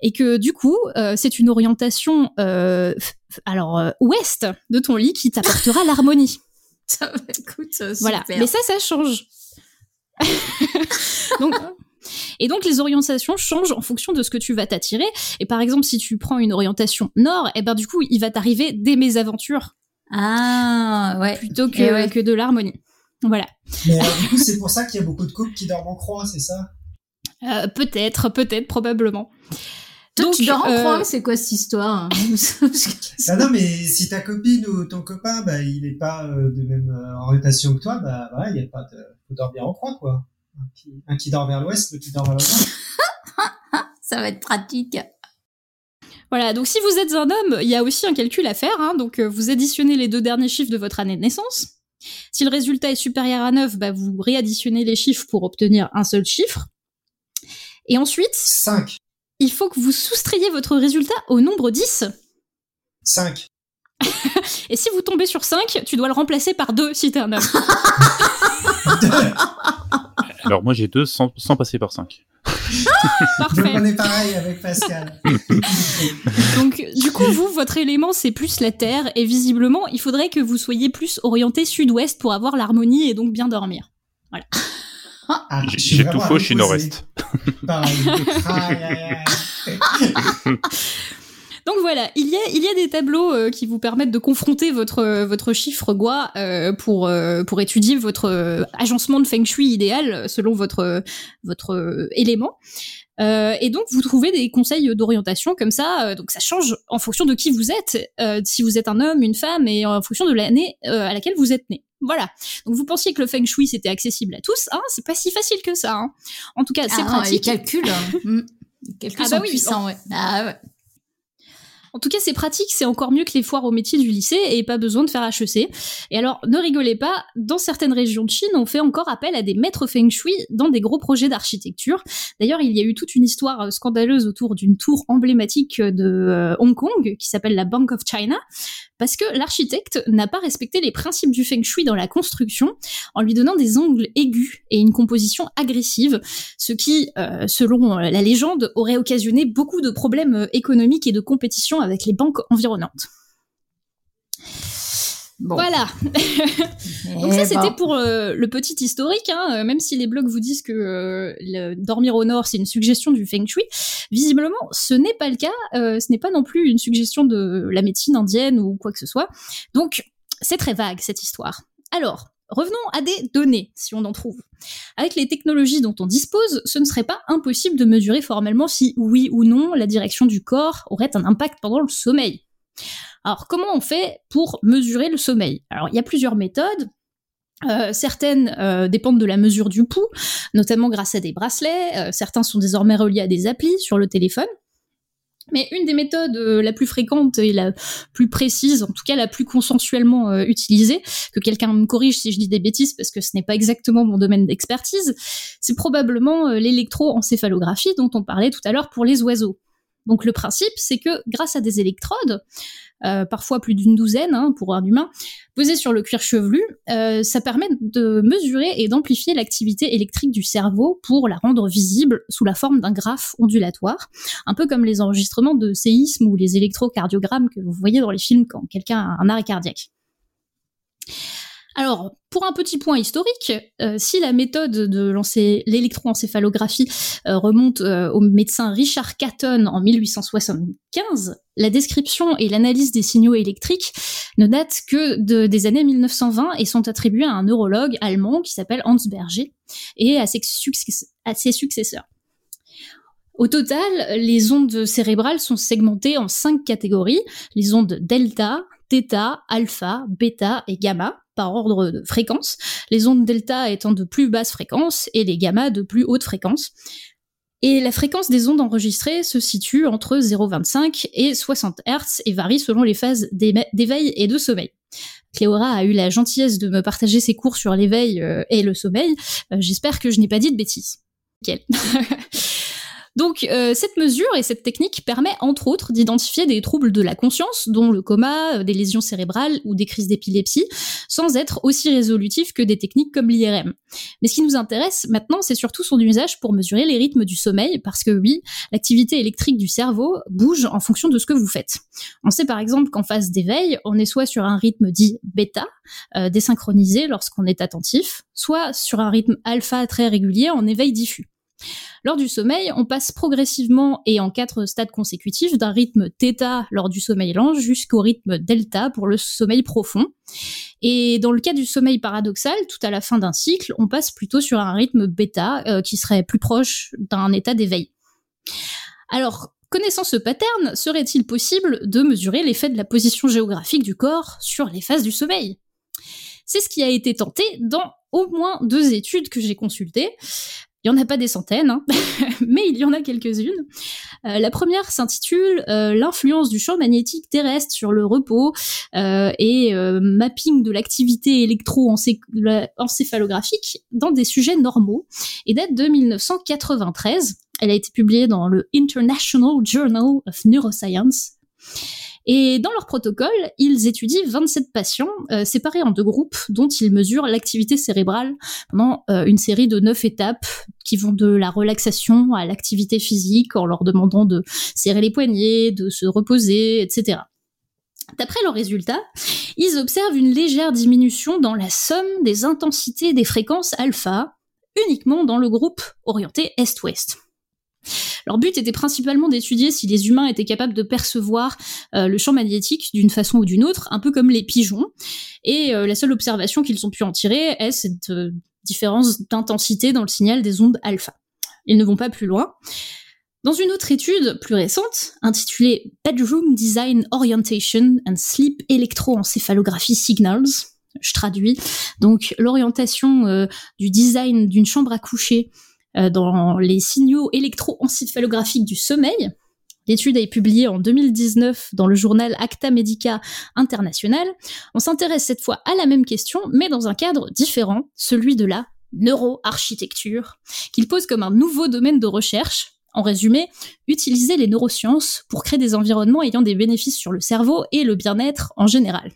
et que du coup euh, c'est une orientation euh, alors euh, ouest de ton lit qui t'apportera l'harmonie. *laughs* Écoute, euh, Voilà, super. mais ça ça change. *laughs* donc et donc les orientations changent en fonction de ce que tu vas t'attirer. Et par exemple, si tu prends une orientation nord, et ben du coup, il va t'arriver des mésaventures Ah, ouais. plutôt que, Eh ouais. que de l'harmonie. Voilà. Mais alors, du coup, c'est pour ça qu'il y a beaucoup de couples qui dorment en croix, c'est ça? Euh, peut-être, peut-être, probablement. Toi, Donc, tu dors en euh, croix, c'est quoi cette histoire *laughs* Ah non, mais si ta copine ou ton copain, bah, il est pas euh, de même euh, orientation que toi, bah, il y a pas de, faut dormir en croix, quoi. Un qui, un qui dort vers l'ouest, l'autre qui dort vers nord. *laughs* Ça va être pratique. Voilà, donc si vous êtes un homme, il y a aussi un calcul à faire. hein. donc euh, vous additionnez les deux derniers chiffres de votre année de naissance. Si le résultat est supérieur à 9, bah, vous réadditionnez les chiffres pour obtenir un seul chiffre. Et ensuite, 5. il faut que vous soustrayez votre résultat au nombre 10. 5. Et si vous tombez sur 5, tu dois le remplacer par 2 si t'es un homme. *laughs* Alors moi j'ai deux sans, sans passer par 5. *laughs* Donc Parfait. on est pareil avec Pascal. *laughs* Donc, du coup, vous, votre élément, c'est plus la Terre, et visiblement, il faudrait que vous soyez plus orienté sud-ouest pour avoir l'harmonie et donc bien dormir. Ah, je J'ai tout faux, je suis nord-est. Donc voilà, il y a, il y a des tableaux euh, qui vous permettent de confronter votre, euh, votre chiffre Gua euh, pour, euh, pour étudier votre euh, agencement de Feng Shui idéal euh, selon votre, votre élément. Euh, et donc vous trouvez des conseils d'orientation comme ça. euh, donc ça change en fonction de qui vous êtes, euh, si vous êtes un homme, une femme, et en fonction de l'année euh, à laquelle vous êtes né. Voilà. Donc vous pensiez que le Feng Shui c'était accessible à tous, hein C'est pas si facile que ça. Hein en tout cas, c'est Ah, Les pratique. calculs. *laughs* Mm. Les calculs Ah bah sont oui, puissants, ouais. Ah ouais. En tout cas, c'est pratique, c'est encore mieux que les foires au métier du lycée et pas besoin de faire HEC. Et alors, ne rigolez pas, dans certaines régions de Chine, on fait encore appel à des maîtres feng shui dans des gros projets d'architecture. D'ailleurs, il y a eu toute une histoire euh, scandaleuse autour d'une tour emblématique de euh, Hong Kong qui s'appelle la Bank of China parce que l'architecte n'a pas respecté les principes du feng shui dans la construction en lui donnant des angles aigus et une composition agressive, ce qui, euh, selon euh, la légende, aurait occasionné beaucoup de problèmes euh, économiques et de compétition avec les banques environnantes. Bon. Voilà. Eh *laughs* Donc ça, ben, c'était pour euh, le petit historique. Hein, euh, même si les blogs vous disent que euh, le- dormir au nord, c'est une suggestion du feng shui, visiblement, ce n'est pas le cas. euh, ce n'est pas non plus une suggestion de la médecine indienne ou quoi que ce soit. Donc, c'est très vague, cette histoire. Alors, revenons à des données, si on en trouve. Avec les technologies dont on dispose, ce ne serait pas impossible de mesurer formellement si oui ou non la direction du corps aurait un impact pendant le sommeil. Alors, comment on fait pour mesurer le sommeil? Alors, il y a plusieurs méthodes. Euh, certaines euh, dépendent de la mesure du pouls, notamment grâce à des bracelets. Euh, certains sont désormais reliés à des applis sur le téléphone. Mais une des méthodes la plus fréquente et la plus précise, en tout cas la plus consensuellement utilisée, que quelqu'un me corrige si je dis des bêtises parce que ce n'est pas exactement mon domaine d'expertise, c'est probablement l'électroencéphalographie dont on parlait tout à l'heure pour les oiseaux. Donc le principe, c'est que grâce à des électrodes, euh, parfois plus d'une douzaine hein, pour un humain, posées sur le cuir chevelu, euh, ça permet de mesurer et d'amplifier l'activité électrique du cerveau pour la rendre visible sous la forme d'un graphe ondulatoire, un peu comme les enregistrements de séisme ou les électrocardiogrammes que vous voyez dans les films quand quelqu'un a un arrêt cardiaque. Alors, pour un petit point historique, euh, si la méthode de l'électroencéphalographie euh, remonte euh, au médecin Richard Catton en 1875, la description et l'analyse des signaux électriques ne datent que de- des années 1920 et sont attribuées à un neurologue allemand qui s'appelle Hans Berger et à ses, success- à ses successeurs. Au total, les ondes cérébrales sont segmentées en cinq catégories les ondes delta, θ, alpha, bêta et gamma par ordre de fréquence, les ondes delta étant de plus basse fréquence et les gamma de plus haute fréquence. Et la fréquence des ondes enregistrées se situe entre 0,25 et 60 Hz et varie selon les phases d'éveil et de sommeil. Cléora a eu la gentillesse de me partager ses cours sur l'éveil euh, et le sommeil. Euh, j'espère que je n'ai pas dit de bêtises. *laughs* Donc euh, cette mesure et cette technique permet entre autres d'identifier des troubles de la conscience, dont le coma, euh, des lésions cérébrales ou des crises d'épilepsie, sans être aussi résolutif que des techniques comme l'IRM. Mais ce qui nous intéresse maintenant, c'est surtout son usage pour mesurer les rythmes du sommeil, parce que oui, l'activité électrique du cerveau bouge en fonction de ce que vous faites. On sait par exemple qu'en phase d'éveil, on est soit sur un rythme dit bêta, euh, désynchronisé lorsqu'on est attentif, soit sur un rythme alpha très régulier en éveil diffus. Lors du sommeil, on passe progressivement et en quatre stades consécutifs d'un rythme θ lors du sommeil lent jusqu'au rythme delta pour le sommeil profond. Et dans le cas du sommeil paradoxal, tout à la fin d'un cycle, on passe plutôt sur un rythme bêta euh, qui serait plus proche d'un état d'éveil. Alors, connaissant ce pattern, serait-il possible de mesurer l'effet de la position géographique du corps sur les phases du sommeil? C'est ce qui a été tenté dans au moins deux études que j'ai consultées. Il n'y en a pas des centaines, hein, *laughs* mais il y en a quelques-unes. Euh, la première s'intitule euh, L'influence du champ magnétique terrestre sur le repos euh, et mapping de l'activité électro-encéphalographique dans des sujets normaux et date de 1993. Elle a été publiée dans le International Journal of Neuroscience. Et dans leur protocole, ils étudient 27 patients euh, séparés en deux groupes dont ils mesurent l'activité cérébrale pendant euh, une série de neuf étapes qui vont de la relaxation à l'activité physique en leur demandant de serrer les poignets, de se reposer, etc. D'après leurs résultats, ils observent une légère diminution dans la somme des intensités des fréquences alpha, uniquement dans le groupe orienté est-ouest. Leur but était principalement d'étudier si les humains étaient capables de percevoir euh, le champ magnétique d'une façon ou d'une autre, un peu comme les pigeons. Et euh, la seule observation qu'ils ont pu en tirer est cette euh, différence d'intensité dans le signal des ondes alpha. Ils ne vont pas plus loin. Dans une autre étude plus récente, intitulée Bedroom Design Orientation and Sleep Electroencephalography Signals, je traduis, donc l'orientation du design d'une chambre à coucher dans les signaux électroencéphalographiques du sommeil. L'étude est publiée en 2019 dans le journal Acta Medica International. On s'intéresse cette fois à la même question, mais dans un cadre différent, celui de la neuroarchitecture, qu'il pose comme un nouveau domaine de recherche. En résumé, utiliser les neurosciences pour créer des environnements ayant des bénéfices sur le cerveau et le bien-être en général.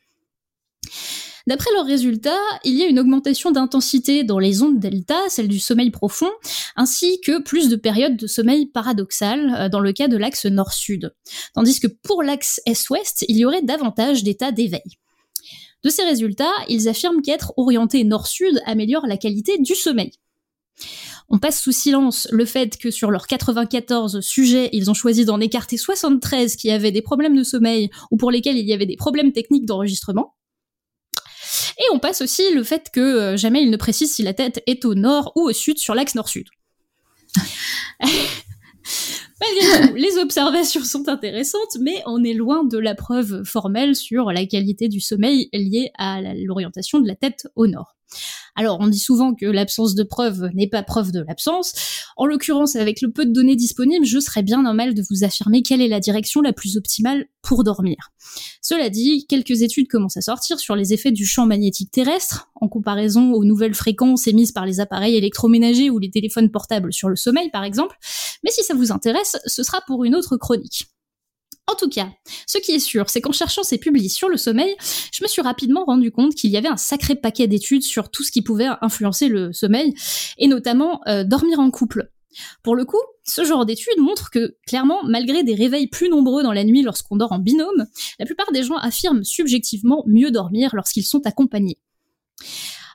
D'après leurs résultats, il y a une augmentation d'intensité dans les ondes delta, celle du sommeil profond, ainsi que plus de périodes de sommeil paradoxal euh, dans le cas de l'axe nord-sud. Tandis que pour l'axe est-ouest, il y aurait davantage d'états d'éveil. De ces résultats, ils affirment qu'être orienté nord-sud améliore la qualité du sommeil. On passe sous silence le fait que sur leurs 94 sujets, ils ont choisi d'en écarter 73 qui avaient des problèmes de sommeil ou pour lesquels il y avait des problèmes techniques d'enregistrement. Et on passe aussi le fait que euh, jamais il ne précise si la tête est au nord ou au sud sur l'axe nord-sud. *laughs* les observations sont intéressantes, mais on est loin de la preuve formelle sur la qualité du sommeil liée à l'orientation de la tête au nord. Alors, on dit souvent que l'absence de preuve n'est pas preuve de l'absence. En l'occurrence, avec le peu de données disponibles, je serais bien normal de vous affirmer quelle est la direction la plus optimale pour dormir. Cela dit, quelques études commencent à sortir sur les effets du champ magnétique terrestre, en comparaison aux nouvelles fréquences émises par les appareils électroménagers ou les téléphones portables sur le sommeil, par exemple. Mais si ça vous intéresse, ce sera pour une autre chronique. En tout cas, ce qui est sûr, c'est qu'en cherchant ces publis sur le sommeil, je me suis rapidement rendu compte qu'il y avait un sacré paquet d'études sur tout ce qui pouvait influencer le sommeil, et notamment euh, dormir en couple. Pour le coup, ce genre d'études montre que, clairement, malgré des réveils plus nombreux dans la nuit lorsqu'on dort en binôme, la plupart des gens affirment subjectivement mieux dormir lorsqu'ils sont accompagnés.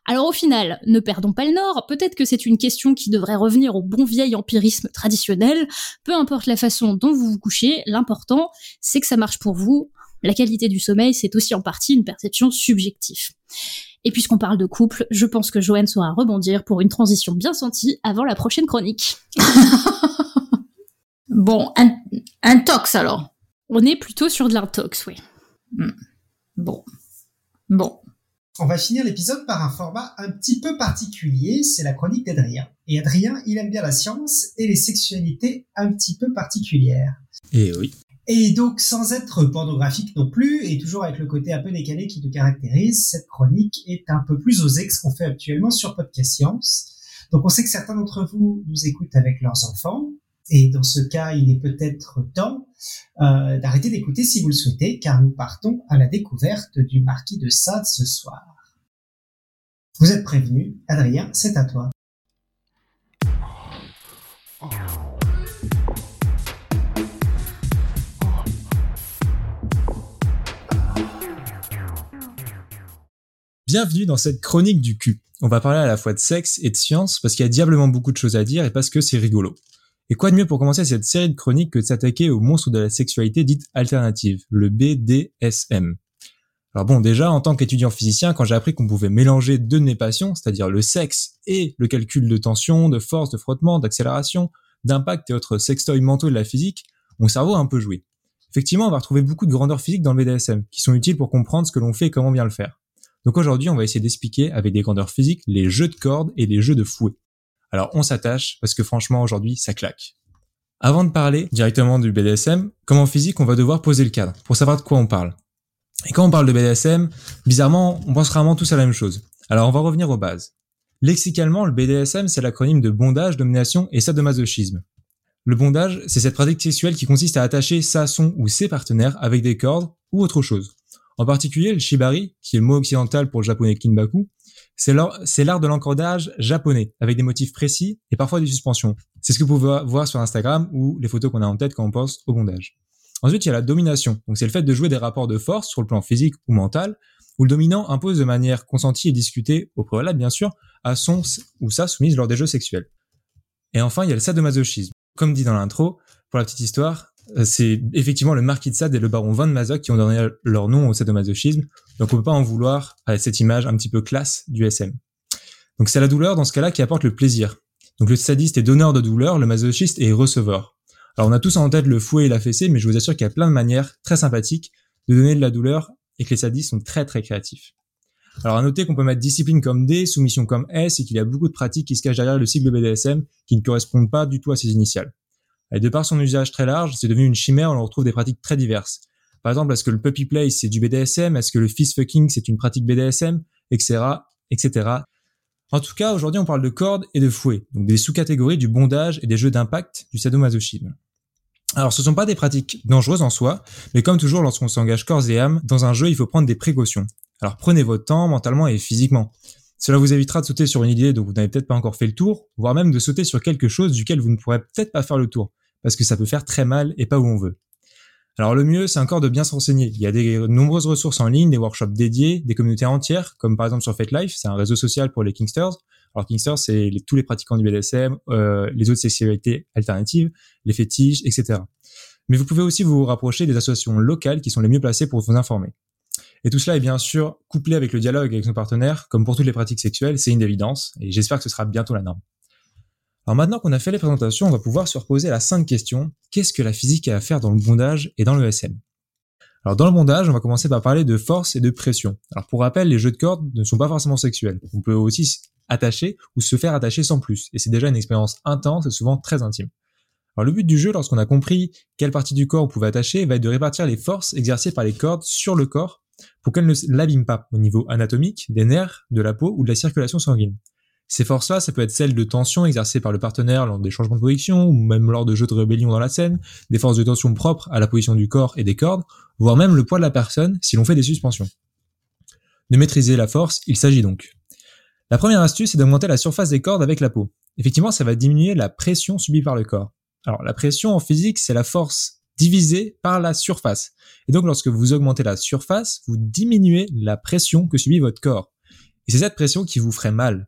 Alors au final, ne perdons pas le nord, peut-être que c'est une question qui devrait revenir au bon vieil empirisme traditionnel, peu importe la façon dont vous vous couchez, l'important c'est que ça marche pour vous. La qualité du sommeil, c'est aussi en partie une perception subjective. Et puisqu'on parle de couple, je pense que Joanne saura rebondir pour une transition bien sentie avant la prochaine chronique. *laughs* bon, un, un, tox alors. On est plutôt sur de l'intox, oui. Hmm. Bon. Bon. On va finir l'épisode par un format un petit peu particulier, c'est la chronique d'Adrien. Et Adrien, il aime bien la science et les sexualités un petit peu particulières. Et oui. Et donc, sans être pornographique non plus, et toujours avec le côté un peu décalé qui te caractérise, cette chronique est un peu plus osée que ce qu'on fait actuellement sur Podcast Science. Donc, on sait que certains d'entre vous nous écoutent avec leurs enfants, et dans ce cas, il est peut-être temps euh, d'arrêter d'écouter si vous le souhaitez, car nous partons à la découverte du marquis de Sade ce soir. Vous êtes prévenu, Adrien, c'est à toi. Bienvenue dans cette chronique du cul. On va parler à la fois de sexe et de science parce qu'il y a diablement beaucoup de choses à dire et parce que c'est rigolo. Et quoi de mieux pour commencer cette série de chroniques que de s'attaquer au monstre de la sexualité dite alternative, le BDSM. Alors bon, déjà, en tant qu'étudiant physicien, quand j'ai appris qu'on pouvait mélanger deux de mes passions, c'est-à-dire le sexe et le calcul de tension, de force, de frottement, d'accélération, d'impact et autres sextoys mentaux de la physique, mon cerveau a un peu joué. Effectivement, on va retrouver beaucoup de grandeurs physiques dans le BDSM, qui sont utiles pour comprendre ce que l'on fait et comment bien le faire. Donc aujourd'hui, on va essayer d'expliquer avec des grandeurs physiques les jeux de cordes et les jeux de fouet. Alors on s'attache parce que franchement aujourd'hui, ça claque. Avant de parler directement du BDSM, comme en physique, on va devoir poser le cadre pour savoir de quoi on parle. Et quand on parle de BDSM, bizarrement, on pense rarement tous à la même chose. Alors on va revenir aux bases. Lexicalement, le BDSM, c'est l'acronyme de bondage, domination et sadomasochisme. Le bondage, c'est cette pratique sexuelle qui consiste à attacher sa, son ou ses partenaires avec des cordes ou autre chose. En particulier, le shibari, qui est le mot occidental pour le japonais kinbaku, c'est l'art de l'encordage japonais, avec des motifs précis et parfois des suspensions. C'est ce que vous pouvez voir sur Instagram ou les photos qu'on a en tête quand on pense au bondage. Ensuite, il y a la domination. Donc, c'est le fait de jouer des rapports de force sur le plan physique ou mental, où le dominant impose de manière consentie et discutée, au préalable bien sûr, à son ou sa soumise lors des jeux sexuels. Et enfin, il y a le sadomasochisme. Comme dit dans l'intro, pour la petite histoire, euh, c'est effectivement le marquis de Sade et le baron von Mazoc qui ont donné leur nom au sadomasochisme. Donc on peut pas en vouloir à cette image un petit peu classe du SM. Donc c'est la douleur dans ce cas-là qui apporte le plaisir. Donc le sadiste est donneur de douleur, le masochiste est receveur. Alors on a tous en tête le fouet et la fessée, mais je vous assure qu'il y a plein de manières très sympathiques de donner de la douleur et que les sadistes sont très très créatifs. Alors à noter qu'on peut mettre discipline comme D, soumission comme S et qu'il y a beaucoup de pratiques qui se cachent derrière le cycle BDSM qui ne correspondent pas du tout à ses initiales. Et de par son usage très large, c'est devenu une chimère, on retrouve des pratiques très diverses. Par exemple, est-ce que le puppy play c'est du BDSM Est-ce que le fist fucking c'est une pratique BDSM Etc. etc. En tout cas, aujourd'hui on parle de cordes et de fouet, donc des sous-catégories du bondage et des jeux d'impact du sadomasochisme. Alors ce sont pas des pratiques dangereuses en soi, mais comme toujours lorsqu'on s'engage corps et âme dans un jeu, il faut prendre des précautions. Alors prenez votre temps mentalement et physiquement. Cela vous évitera de sauter sur une idée dont vous n'avez peut-être pas encore fait le tour, voire même de sauter sur quelque chose duquel vous ne pourrez peut-être pas faire le tour, parce que ça peut faire très mal et pas où on veut. Alors le mieux, c'est encore de bien se renseigner. Il y a des nombreuses ressources en ligne, des workshops dédiés, des communautés entières, comme par exemple sur FateLife, c'est un réseau social pour les Kingsters. Alors Kingsters, c'est tous les pratiquants du BDSM, euh, les autres sexualités alternatives, les fétiches, etc. Mais vous pouvez aussi vous rapprocher des associations locales qui sont les mieux placées pour vous informer. Et tout cela est bien sûr couplé avec le dialogue avec nos partenaires, comme pour toutes les pratiques sexuelles, c'est une évidence, et j'espère que ce sera bientôt la norme. Alors maintenant qu'on a fait les présentations, on va pouvoir se reposer la simple question, qu'est-ce que la physique a à faire dans le bondage et dans le SM Alors dans le bondage, on va commencer par parler de force et de pression. Alors pour rappel, les jeux de cordes ne sont pas forcément sexuels. On peut aussi attacher ou se faire attacher sans plus, et c'est déjà une expérience intense et souvent très intime. Alors le but du jeu, lorsqu'on a compris quelle partie du corps on pouvait attacher, va être de répartir les forces exercées par les cordes sur le corps pour qu'elles ne l'abîment pas au niveau anatomique, des nerfs, de la peau ou de la circulation sanguine. Ces forces-là, ça peut être celles de tension exercées par le partenaire lors des changements de position ou même lors de jeux de rébellion dans la scène, des forces de tension propres à la position du corps et des cordes, voire même le poids de la personne si l'on fait des suspensions. De maîtriser la force, il s'agit donc. La première astuce est d'augmenter la surface des cordes avec la peau. Effectivement, ça va diminuer la pression subie par le corps. Alors la pression en physique, c'est la force divisé par la surface. Et donc lorsque vous augmentez la surface, vous diminuez la pression que subit votre corps. Et c'est cette pression qui vous ferait mal.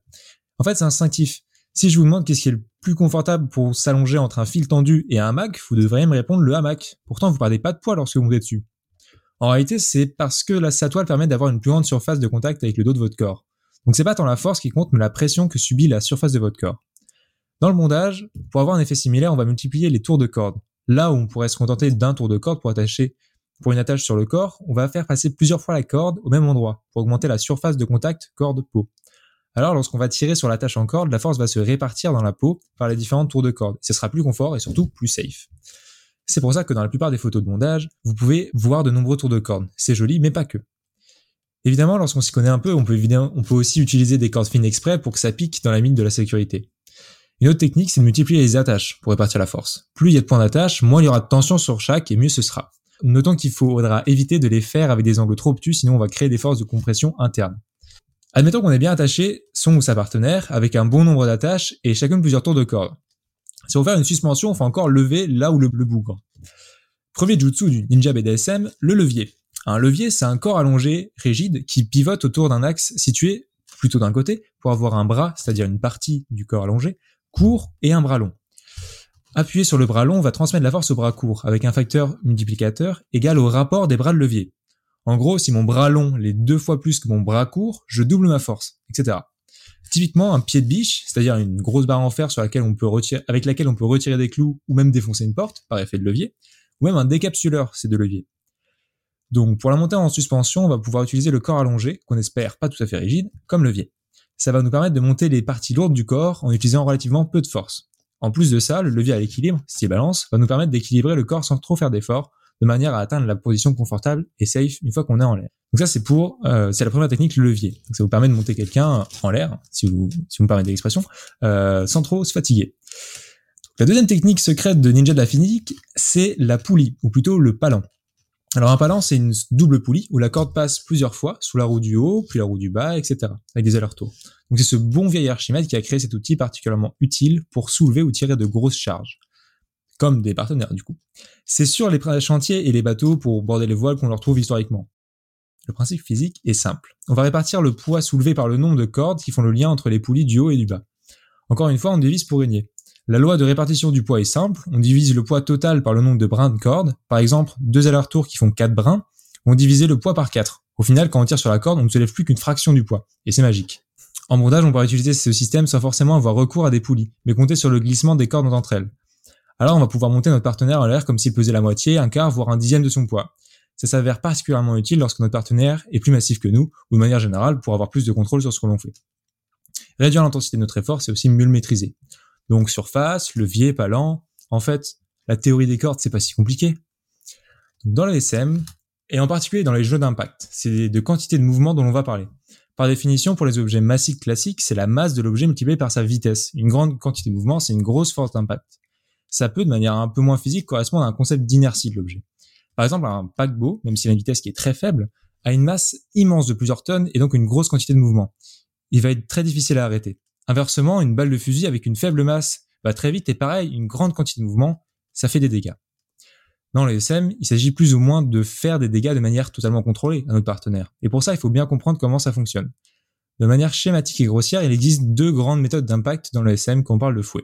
En fait, c'est instinctif. Si je vous demande qu'est-ce qui est le plus confortable pour s'allonger entre un fil tendu et un hamac, vous devriez me répondre le hamac. Pourtant, vous perdez pas de poids lorsque vous montez dessus. En réalité, c'est parce que la, sa toile permet d'avoir une plus grande surface de contact avec le dos de votre corps. Donc c'est pas tant la force qui compte, mais la pression que subit la surface de votre corps. Dans le bondage, pour avoir un effet similaire, on va multiplier les tours de corde. Là où on pourrait se contenter d'un tour de corde pour attacher pour une attache sur le corps, on va faire passer plusieurs fois la corde au même endroit pour augmenter la surface de contact corde-peau. Alors lorsqu'on va tirer sur l'attache en corde, la force va se répartir dans la peau par les différentes tours de corde. Ce sera plus confort et surtout plus safe. C'est pour ça que dans la plupart des photos de bondage, vous pouvez voir de nombreux tours de corde. C'est joli, mais pas que. Évidemment, lorsqu'on s'y connaît un peu, on peut, on peut aussi utiliser des cordes fines exprès pour que ça pique dans la mine de la sécurité. Une autre technique, c'est de multiplier les attaches pour répartir la force. Plus il y a de points d'attache, moins il y aura de tension sur chaque et mieux ce sera. Notons qu'il faudra éviter de les faire avec des angles trop obtus, sinon on va créer des forces de compression internes. Admettons qu'on ait bien attaché son ou sa partenaire avec un bon nombre d'attaches et chacune plusieurs tours de corde. Si on veut faire une suspension, on fait encore lever là où le, le bougre. Premier jutsu du ninja BDSM, le levier. Un levier, c'est un corps allongé, rigide, qui pivote autour d'un axe situé plutôt d'un côté pour avoir un bras, c'est-à-dire une partie du corps allongé, court et un bras long. Appuyer sur le bras long va transmettre la force au bras court avec un facteur multiplicateur égal au rapport des bras de levier. En gros, si mon bras long l'est deux fois plus que mon bras court, je double ma force, etc. Typiquement, un pied de biche, c'est-à-dire une grosse barre en fer sur laquelle on peut avec laquelle on peut retirer des clous ou même défoncer une porte par effet de levier, ou même un décapsuleur, c'est de levier. Donc, pour la montée en suspension, on va pouvoir utiliser le corps allongé, qu'on espère pas tout à fait rigide, comme levier. Ça va nous permettre de monter les parties lourdes du corps en utilisant relativement peu de force. En plus de ça, le levier à l'équilibre, s'il balance, va nous permettre d'équilibrer le corps sans trop faire d'efforts, de manière à atteindre la position confortable et safe une fois qu'on est en l'air. Donc ça c'est pour euh, c'est la première technique le levier. Ça vous permet de monter quelqu'un en l'air, si vous si vous me permettez l'expression, euh, sans trop se fatiguer. La deuxième technique secrète de Ninja de la physique, c'est la poulie, ou plutôt le palan. Alors un palan, c'est une double poulie où la corde passe plusieurs fois sous la roue du haut, puis la roue du bas, etc. avec des allers-retours. Donc c'est ce bon vieil Archimède qui a créé cet outil particulièrement utile pour soulever ou tirer de grosses charges. Comme des partenaires du coup. C'est sur les chantiers et les bateaux pour border les voiles qu'on le retrouve historiquement. Le principe physique est simple. On va répartir le poids soulevé par le nombre de cordes qui font le lien entre les poulies du haut et du bas. Encore une fois, on divise pour gagner. La loi de répartition du poids est simple, on divise le poids total par le nombre de brins de corde. Par exemple, deux allers-retours qui font 4 brins vont diviser le poids par 4. Au final, quand on tire sur la corde, on ne se lève plus qu'une fraction du poids. Et c'est magique. En bondage, on pourra utiliser ce système sans forcément avoir recours à des poulies, mais compter sur le glissement des cordes entre elles. Alors on va pouvoir monter notre partenaire en l'air comme s'il pesait la moitié, un quart, voire un dixième de son poids. Ça s'avère particulièrement utile lorsque notre partenaire est plus massif que nous, ou de manière générale pour avoir plus de contrôle sur ce que l'on fait. Réduire l'intensité de notre effort, c'est aussi mieux le maîtriser. Donc surface, levier, palan. En fait, la théorie des cordes, c'est pas si compliqué. Dans le SM, et en particulier dans les jeux d'impact, c'est de quantité de mouvement dont l'on va parler. Par définition, pour les objets massiques classiques, c'est la masse de l'objet multipliée par sa vitesse. Une grande quantité de mouvement, c'est une grosse force d'impact. Ça peut, de manière un peu moins physique, correspondre à un concept d'inertie de l'objet. Par exemple, un paquebot, même si la vitesse qui est très faible, a une masse immense de plusieurs tonnes et donc une grosse quantité de mouvement. Il va être très difficile à arrêter. Inversement, une balle de fusil avec une faible masse va très vite et pareil, une grande quantité de mouvement, ça fait des dégâts. Dans les SM, il s'agit plus ou moins de faire des dégâts de manière totalement contrôlée à notre partenaire. Et pour ça, il faut bien comprendre comment ça fonctionne. De manière schématique et grossière, il existe deux grandes méthodes d'impact dans le SM quand on parle de fouet.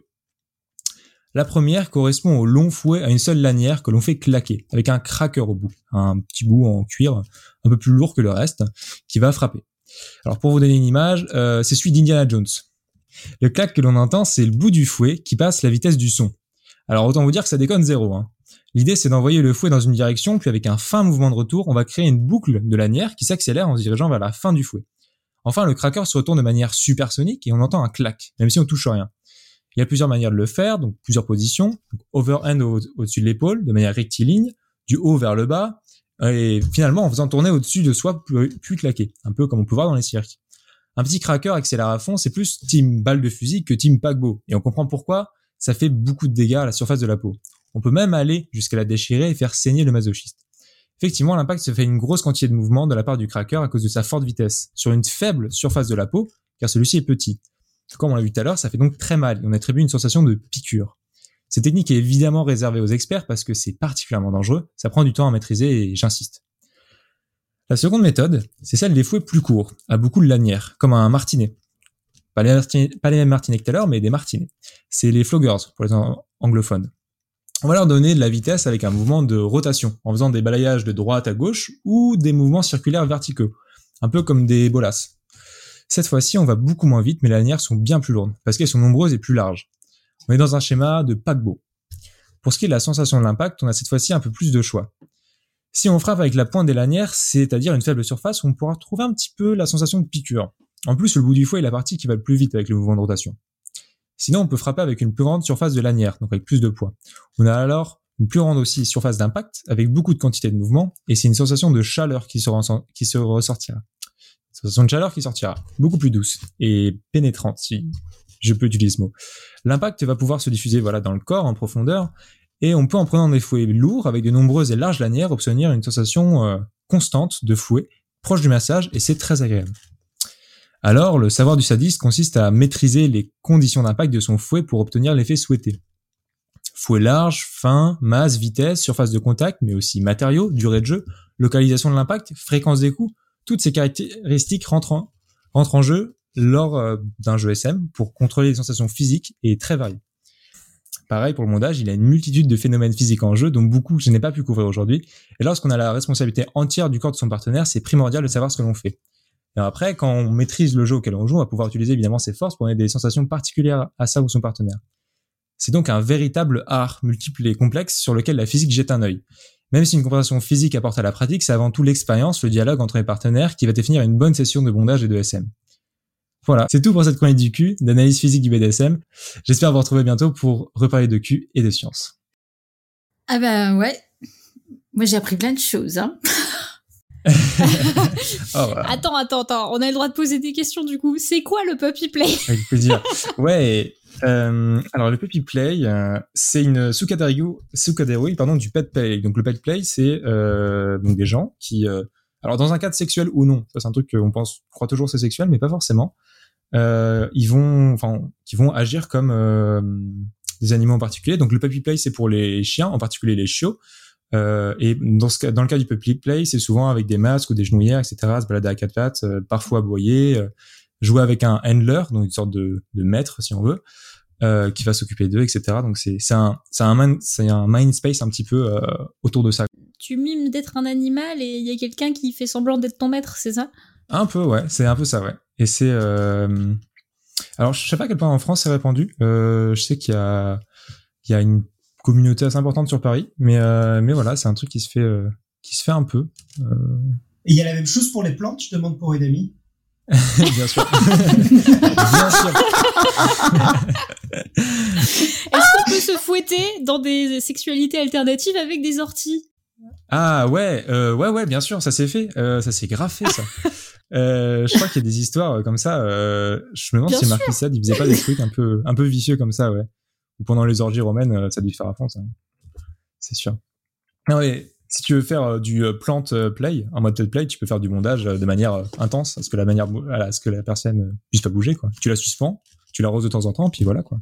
La première correspond au long fouet à une seule lanière que l'on fait claquer, avec un cracker au bout, un petit bout en cuir un peu plus lourd que le reste, qui va frapper. Alors pour vous donner une image, euh, c'est celui d'Indiana Jones. Le clac que l'on entend, c'est le bout du fouet qui passe la vitesse du son. Alors autant vous dire que ça déconne zéro. Hein. L'idée c'est d'envoyer le fouet dans une direction, puis avec un fin mouvement de retour, on va créer une boucle de lanière qui s'accélère en se dirigeant vers la fin du fouet. Enfin, le cracker se retourne de manière supersonique et on entend un clac, même si on touche rien. Il y a plusieurs manières de le faire, donc plusieurs positions. overhand au-dessus de l'épaule, de manière rectiligne, du haut vers le bas, et finalement en faisant tourner au-dessus de soi puis claquer, un peu comme on peut voir dans les cirques. Un petit cracker accélère à fond, c'est plus team balle de fusil que team paquebot. Et on comprend pourquoi ça fait beaucoup de dégâts à la surface de la peau. On peut même aller jusqu'à la déchirer et faire saigner le masochiste. Effectivement, l'impact se fait une grosse quantité de mouvement de la part du cracker à cause de sa forte vitesse, sur une faible surface de la peau, car celui-ci est petit. Comme on l'a vu tout à l'heure, ça fait donc très mal et on attribue une sensation de piqûre. Cette technique est évidemment réservée aux experts parce que c'est particulièrement dangereux, ça prend du temps à maîtriser et j'insiste. La seconde méthode, c'est celle des fouets plus courts, à beaucoup de lanières, comme un martinet. Pas les, mêmes martinets que tout à l'heure, mais des martinets. C'est les floggers, pour les anglophones. On va leur donner de la vitesse avec un mouvement de rotation, en faisant des balayages de droite à gauche ou des mouvements circulaires verticaux, un peu comme des bolasses. Cette fois-ci, on va beaucoup moins vite, mais les lanières sont bien plus lourdes, parce qu'elles sont nombreuses et plus larges. On est dans un schéma de paquebot. Pour ce qui est de la sensation de l'impact, on a cette fois-ci un peu plus de choix. Si on frappe avec la pointe des lanières, c'est-à-dire une faible surface, on pourra trouver un petit peu la sensation de piqûre. En plus, le bout du fouet est la partie qui va le plus vite avec le mouvement de rotation. Sinon, on peut frapper avec une plus grande surface de lanière, donc avec plus de poids. On a alors une plus grande aussi surface d'impact, avec beaucoup de quantité de mouvement, et c'est une sensation de chaleur qui se, qui se ressortira. Une sensation de chaleur qui sortira, beaucoup plus douce et pénétrante, si je peux utiliser ce mot. L'impact va pouvoir se diffuser voilà dans le corps en profondeur, et on peut en prenant des fouets lourds avec de nombreuses et larges lanières obtenir une sensation euh, constante de fouet proche du massage, et c'est très agréable. Alors, le savoir du sadiste consiste à maîtriser les conditions d'impact de son fouet pour obtenir l'effet souhaité. Fouet large, fin, masse, vitesse, surface de contact, mais aussi matériaux, durée de jeu, localisation de l'impact, fréquence des coups, toutes ces caractéristiques rentrent en, jeu lors euh, d'un jeu SM pour contrôler les sensations physiques et très variées. Pareil pour le mondage, il y a une multitude de phénomènes physiques en jeu, dont beaucoup je n'ai pas pu couvrir aujourd'hui. Et lorsqu'on a la responsabilité entière du corps de son partenaire, c'est primordial de savoir ce que l'on fait. Et après, quand on maîtrise le jeu auquel on joue, on va pouvoir utiliser évidemment ses forces pour donner des sensations particulières à ça ou son partenaire. C'est donc un véritable art multiple et complexe sur lequel la physique jette un œil. Même si une conversation physique apporte à la pratique, c'est avant tout l'expérience, le dialogue entre les partenaires qui va définir une bonne session de bondage et de SM. Voilà, c'est tout pour cette chronique du cul, d'analyse physique du BDSM. J'espère vous retrouver bientôt pour reparler de cul et de science. Ah ben ouais, moi j'ai appris plein de choses. Hein. *laughs* Oh, Attends, attends, attends. On a le droit de poser des questions du coup. C'est quoi le puppy play? Avec plaisir. Ouais. Euh, alors le puppy play, euh, c'est une sous-catégorie pardon du pet play. Donc le pet play, c'est euh, donc des gens qui, euh, alors dans un cadre sexuel ou non, c'est un truc qu'on pense, croit toujours c'est sexuel, mais pas forcément. Euh, ils vont, enfin, qui vont agir comme des animaux en particulier. Donc le puppy play, c'est pour les chiens, en particulier les chiots. Et dans, ce dans le cas du puppy play, c'est souvent avec des masques ou des genouillères, etc. Se balader à quatre pattes, parfois aboyer, jouer avec un handler, donc une sorte de, de maître si on veut, euh, qui va s'occuper d'eux, etc. Donc c'est c'est un c'est un un mind space un petit peu euh, autour de ça. Tu mimes d'être un animal et il y a quelqu'un qui fait semblant d'être ton maître, c'est ça? Un peu, ouais, c'est un peu ça, ouais. Et c'est euh... alors je sais pas à quel point en France c'est répandu. Euh, je sais qu'il y a il y a une communauté assez importante sur Paris, mais euh, mais voilà, c'est un truc qui se fait euh, qui se fait un peu. Euh, Et il y a la même chose pour les plantes, je demande pour Edami. *laughs* bien sûr. bien sûr. *laughs* Est-ce qu'on peut se fouetter dans des sexualités alternatives avec des orties? Ah ouais, euh, ouais, ouais, bien sûr, ça s'est fait. Euh, ça s'est grave fait, ça. *laughs* Euh, je crois qu'il y a des histoires euh, comme ça. Euh, je me demande Bien si Marquis Sade, il faisait pas des trucs un peu, un peu vicieux comme ça, ouais. Ou pendant les orgies romaines, euh, ça a dû faire à fond, ça. C'est sûr. Non, mais si tu veux faire euh, du euh, plant euh, play, en mode play, tu peux faire du bondage de manière intense, à ce que la manière, à ce que la personne puisse pas bouger, quoi. Tu la suspends, tu l'arroses de temps en temps, puis voilà, quoi.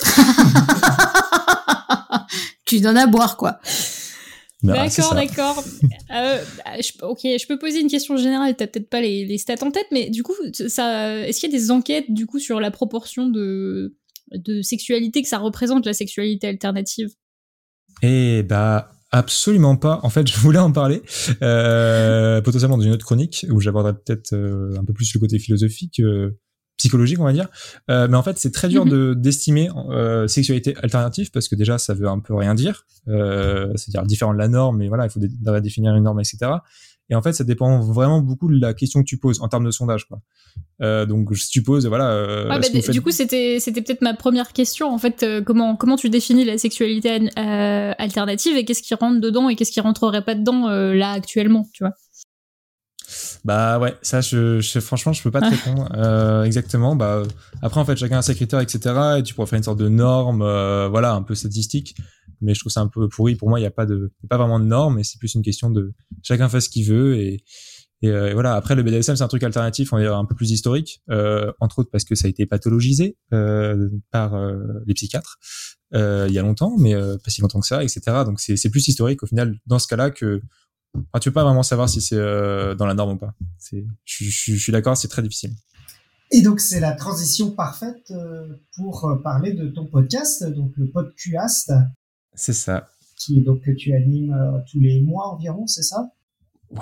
*laughs* tu donnes à boire, quoi. Bah, D'accord, d'accord. *laughs* Euh, je- ok, je peux poser une question générale. T'as peut-être pas les, les stats en tête, mais du coup, ça, est-ce qu'il y a des enquêtes du coup sur la proportion de de sexualité que ça représente la sexualité alternative? Eh bah absolument pas. En fait, *laughs* je voulais en parler euh, potentiellement dans une autre chronique où j'aborderai peut-être euh, un peu plus le côté philosophique, euh, psychologique, on va dire. Euh, mais en fait, c'est très dur Mhm. de d'estimer euh, sexualité alternative parce que déjà, ça veut un peu rien dire. Euh, C'est-à-dire différent de la norme, mais voilà, il faut dé- définir une norme, etc. Et en fait, ça dépend vraiment beaucoup de la question que tu poses en termes de sondage, quoi. Euh, donc, je suppose, voilà. euh, Ouais, bah, faites- Du coup, c'était c'était peut-être ma première question. En fait, euh, comment comment tu définis la sexualité euh, alternative et qu'est-ce qui rentre dedans et qu'est-ce qui rentrerait pas dedans euh, là actuellement, tu vois? Bah ouais, ça, je, je- franchement, je peux pas te Ah. répondre euh, exactement. Bah après, en fait, chacun a ses critères, etc. Et tu pourrais faire une sorte de norme, euh, voilà, un peu statistique. Mais je trouve ça un peu pourri. Pour moi, il y a pas de, y a pas vraiment de norme. Et c'est plus une question de chacun fait ce qu'il veut. Et, et, euh, et voilà. Après, le BDSM, c'est un truc alternatif, on va dire un peu plus historique, euh, entre autres parce que ça a été pathologisé euh, par euh, les psychiatres euh, il y a longtemps, mais euh, pas si longtemps que ça, etc. Donc c'est c'est plus historique au final dans ce cas-là que Enfin, tu peux pas vraiment savoir si c'est euh, dans la norme ou pas. C'est, je, je- je suis d'accord, c'est très difficile. Et donc c'est la transition parfaite euh, pour euh, parler de ton podcast, donc le podcast, C'est ça. qui donc que tu animes tous les mois environ, c'est ça?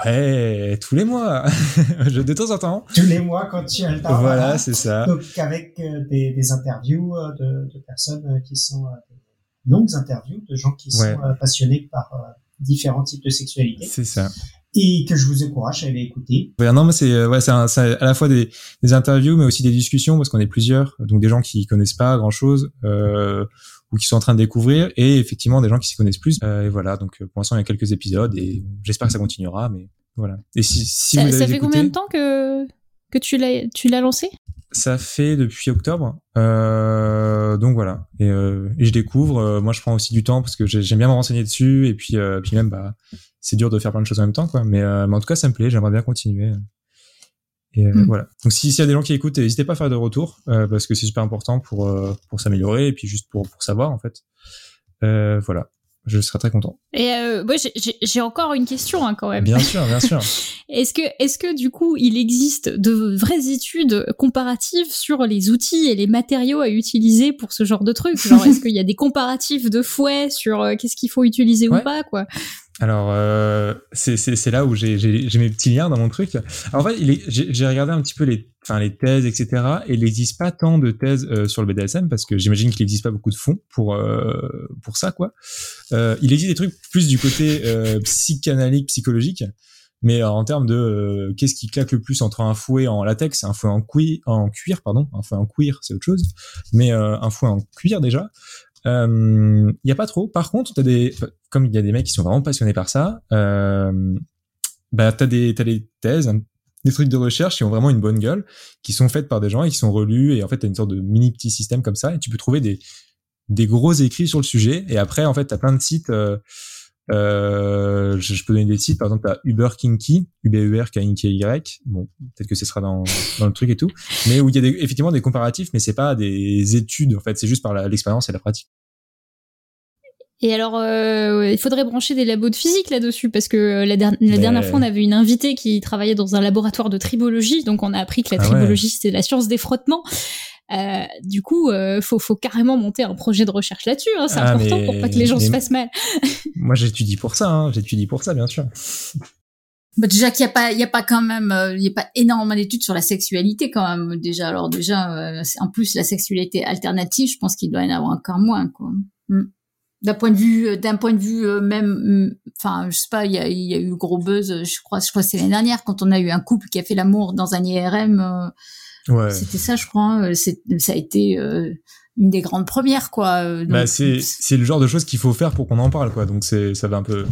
Ouais, tous les mois, *laughs* de temps en temps. Tous les mois quand tu as le temps. Voilà, c'est ça. Donc avec des, des interviews de, de personnes qui sont des longues interviews de gens qui sont Ouais. passionnés par différents types de sexualité. C'est ça. Et que je vous encourage à aller écouter. Ouais, non, mais c'est euh, ouais, c'est à la fois des, des interviews, mais aussi des discussions parce qu'on est plusieurs, donc des gens qui connaissent pas grand chose euh, ou qui sont en train de découvrir, et effectivement des gens qui s'y connaissent plus. Euh, et voilà, donc pour l'instant il y a quelques épisodes et j'espère que ça continuera, mais voilà. Et si, si ça, vous ça fait écouté, combien de temps que, que tu l'as tu l'as lancé? Ça fait depuis octobre, euh, donc voilà. Et, euh, et je découvre. euh, moi, je prends aussi du temps parce que j'ai- j'aime bien me renseigner dessus, et puis euh, puis même bah c'est dur de faire plein de choses en même temps, quoi. Mais, euh, mais en tout cas, ça me plaît. J'aimerais bien continuer. Et euh, Mm. voilà. Donc si- s'il y a des gens qui écoutent, n'hésitez pas à faire de retour euh, parce que c'est super important pour euh, pour s'améliorer et puis juste pour pour savoir en fait. Euh, voilà. Je serais très content. Et euh, moi, j'ai- encore une question hein, quand même. Bien sûr, bien sûr. *laughs* Est-ce que, est-ce que du coup, il existe de vraies études comparatives sur les outils et les matériaux à utiliser pour ce genre de truc? Genre, est-ce qu'il y a des comparatifs de fouet sur euh, qu'est-ce qu'il faut utiliser Ouais. ou pas, quoi? Alors, euh, c'est là où j'ai mes petits liens dans mon truc. Alors, en fait, j'ai regardé un petit peu les, enfin, les thèses, etc. Et il n'existe pas tant de thèses euh, sur le BDSM parce que j'imagine qu'il n'existe pas beaucoup de fonds pour euh, pour ça, quoi. Euh, il existe des trucs plus du côté euh, psychanalytique, psychologique. Mais euh, en termes de qu'est-ce qui claque le plus entre un fouet en latex, un fouet en en cuir, pardon, un fouet en cuir, c'est autre chose. Mais un fouet en cuir déjà, il y a pas trop. Par contre, t'as des, comme il y a des mecs qui sont vraiment passionnés par ça, euh, bah t'as des, t'as des thèses, des trucs de recherche qui ont vraiment une bonne gueule, qui sont faites par des gens et qui sont relus et en fait t'as une sorte de mini petit système comme ça et tu peux trouver des des gros écrits sur le sujet et après en fait t'as plein de sites. Euh, euh, je, je peux donner des sites, par exemple, t'as Uber Kinky, UBER K I N K Y. Bon, peut-être que ce sera dans, dans le truc et tout, mais où il y a des, effectivement des comparatifs, mais c'est pas des études en fait, c'est juste par l'expérience et la pratique. Et alors, euh, il faudrait brancher des labos de physique là-dessus, parce que euh, la, der- la Mais- dernière fois, on avait une invitée qui travaillait dans un laboratoire de tribologie, donc on a appris que la Ah ouais. tribologie, c'était la science des frottements. Du coup, euh, faut, faut carrément monter un projet de recherche là-dessus. Hein, c'est Ah, important mais- pour pas que les gens mais- se fassent mal. *laughs* Moi, j'étudie pour ça, hein, j'étudie pour ça, bien sûr. Bah, déjà qu'il n'y a pas, il y a pas quand même, euh, il y a pas énormément d'études sur la sexualité quand même. Déjà, alors déjà, euh, en plus la sexualité alternative, je pense qu'il doit y en avoir encore moins, quoi. Mm. D'un point de vue, euh, d'un point de vue même, mm, enfin, je sais pas, il y a, il y a eu le gros buzz, je crois, je crois que c'est l'année dernière quand on a eu un couple qui a fait l'amour dans un IRM. Euh, Ouais. C'était ça, je crois. c'est- ça a été euh, une des grandes premières, quoi. euh, donc- Bah, c'est c'est le genre de choses qu'il faut faire pour qu'on en parle, quoi. Donc c'est ça va un peu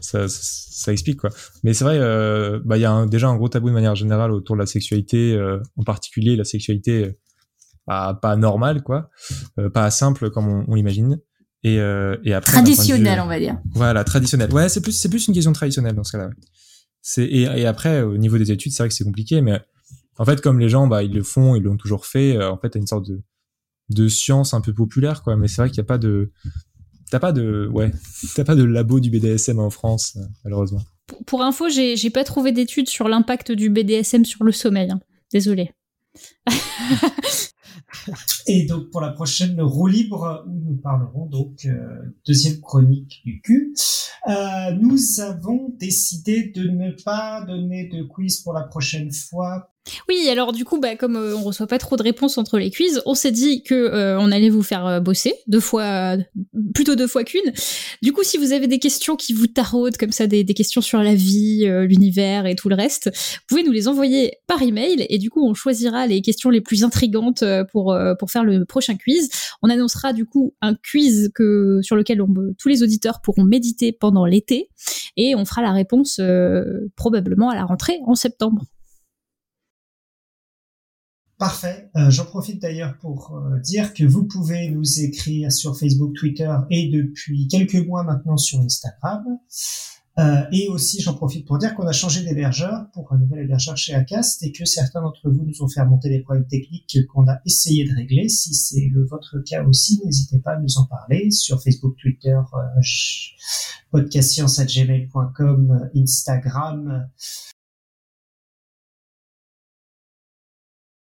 ça ça explique quoi. Mais c'est vrai, euh, bah il y a un- déjà un gros tabou de manière générale autour de la sexualité, euh, en particulier la sexualité euh, pas, pas normale, quoi, euh, pas simple comme on, on l'imagine. Et, euh, et après traditionnelle, euh, on va dire. Voilà, traditionnel. Ouais, c'est plus c'est plus une question traditionnelle dans ce cas-là. ouais. C'est et, et après au niveau des études, c'est vrai que c'est compliqué, mais en fait comme les gens bah ils le font, ils l'ont toujours fait. euh, en fait, t'as une sorte de de science un peu populaire quoi. Mais c'est vrai qu'il y a pas de t'as pas de ouais *laughs* t'as pas de labo du BDSM en France euh, malheureusement. Pour, pour info, j'ai j'ai pas trouvé d'études sur l'impact du BDSM sur le sommeil. hein. Désolée. *laughs* Et donc pour la prochaine roue libre où nous parlerons donc euh, deuxième chronique du cul, euh, nous avons décidé de ne pas donner de quiz pour la prochaine fois. Oui, alors du coup, bah, comme euh, on reçoit pas trop de réponses entre les quiz, on s'est dit que euh, on allait vous faire euh, bosser deux fois, plutôt deux fois qu'une. Du coup, si vous avez des questions qui vous taraudent comme ça, des, questions sur la vie, euh, l'univers et tout le reste, vous pouvez nous les envoyer par email et du coup, on choisira les questions les plus intrigantes euh, pour euh, pour faire le prochain quiz. On annoncera du coup un quiz sur lequel on, tous les auditeurs pourront méditer pendant l'été et on fera la réponse euh, probablement à la rentrée en septembre. Parfait. Euh, J'en profite d'ailleurs pour euh, dire que vous pouvez nous écrire sur Facebook, Twitter et depuis quelques mois maintenant sur Instagram. Euh, et aussi, j'en profite pour dire qu'on a changé d'hébergeur pour un nouvel hébergeur chez Acast et que certains d'entre vous nous ont fait remonter des problèmes techniques qu'on a essayé de régler. Si c'est votre cas aussi, n'hésitez pas à nous en parler sur Facebook, Twitter, euh, podcastscience@gmail.com, Instagram.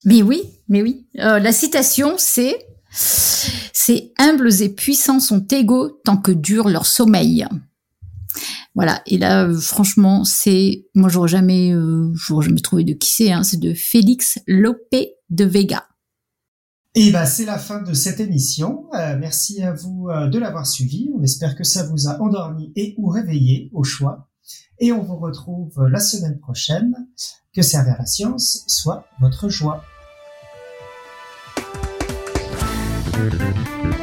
Mais oui, mais oui. Euh, la citation, c'est c'est humbles et puissants sont égaux tant que dure leur sommeil. Voilà. Et là, franchement, c'est moi j'aurais jamais, euh, j'aurais jamais trouvé de qui c'est. Hein, c'est de Félix Lopé de Vega. Et bah, c'est la fin de cette émission. Euh, merci à vous euh, de l'avoir suivi. On espère que ça vous a endormi et ou réveillé au choix. Et on vous retrouve la semaine prochaine. Que servir la science soit votre joie. Thank you.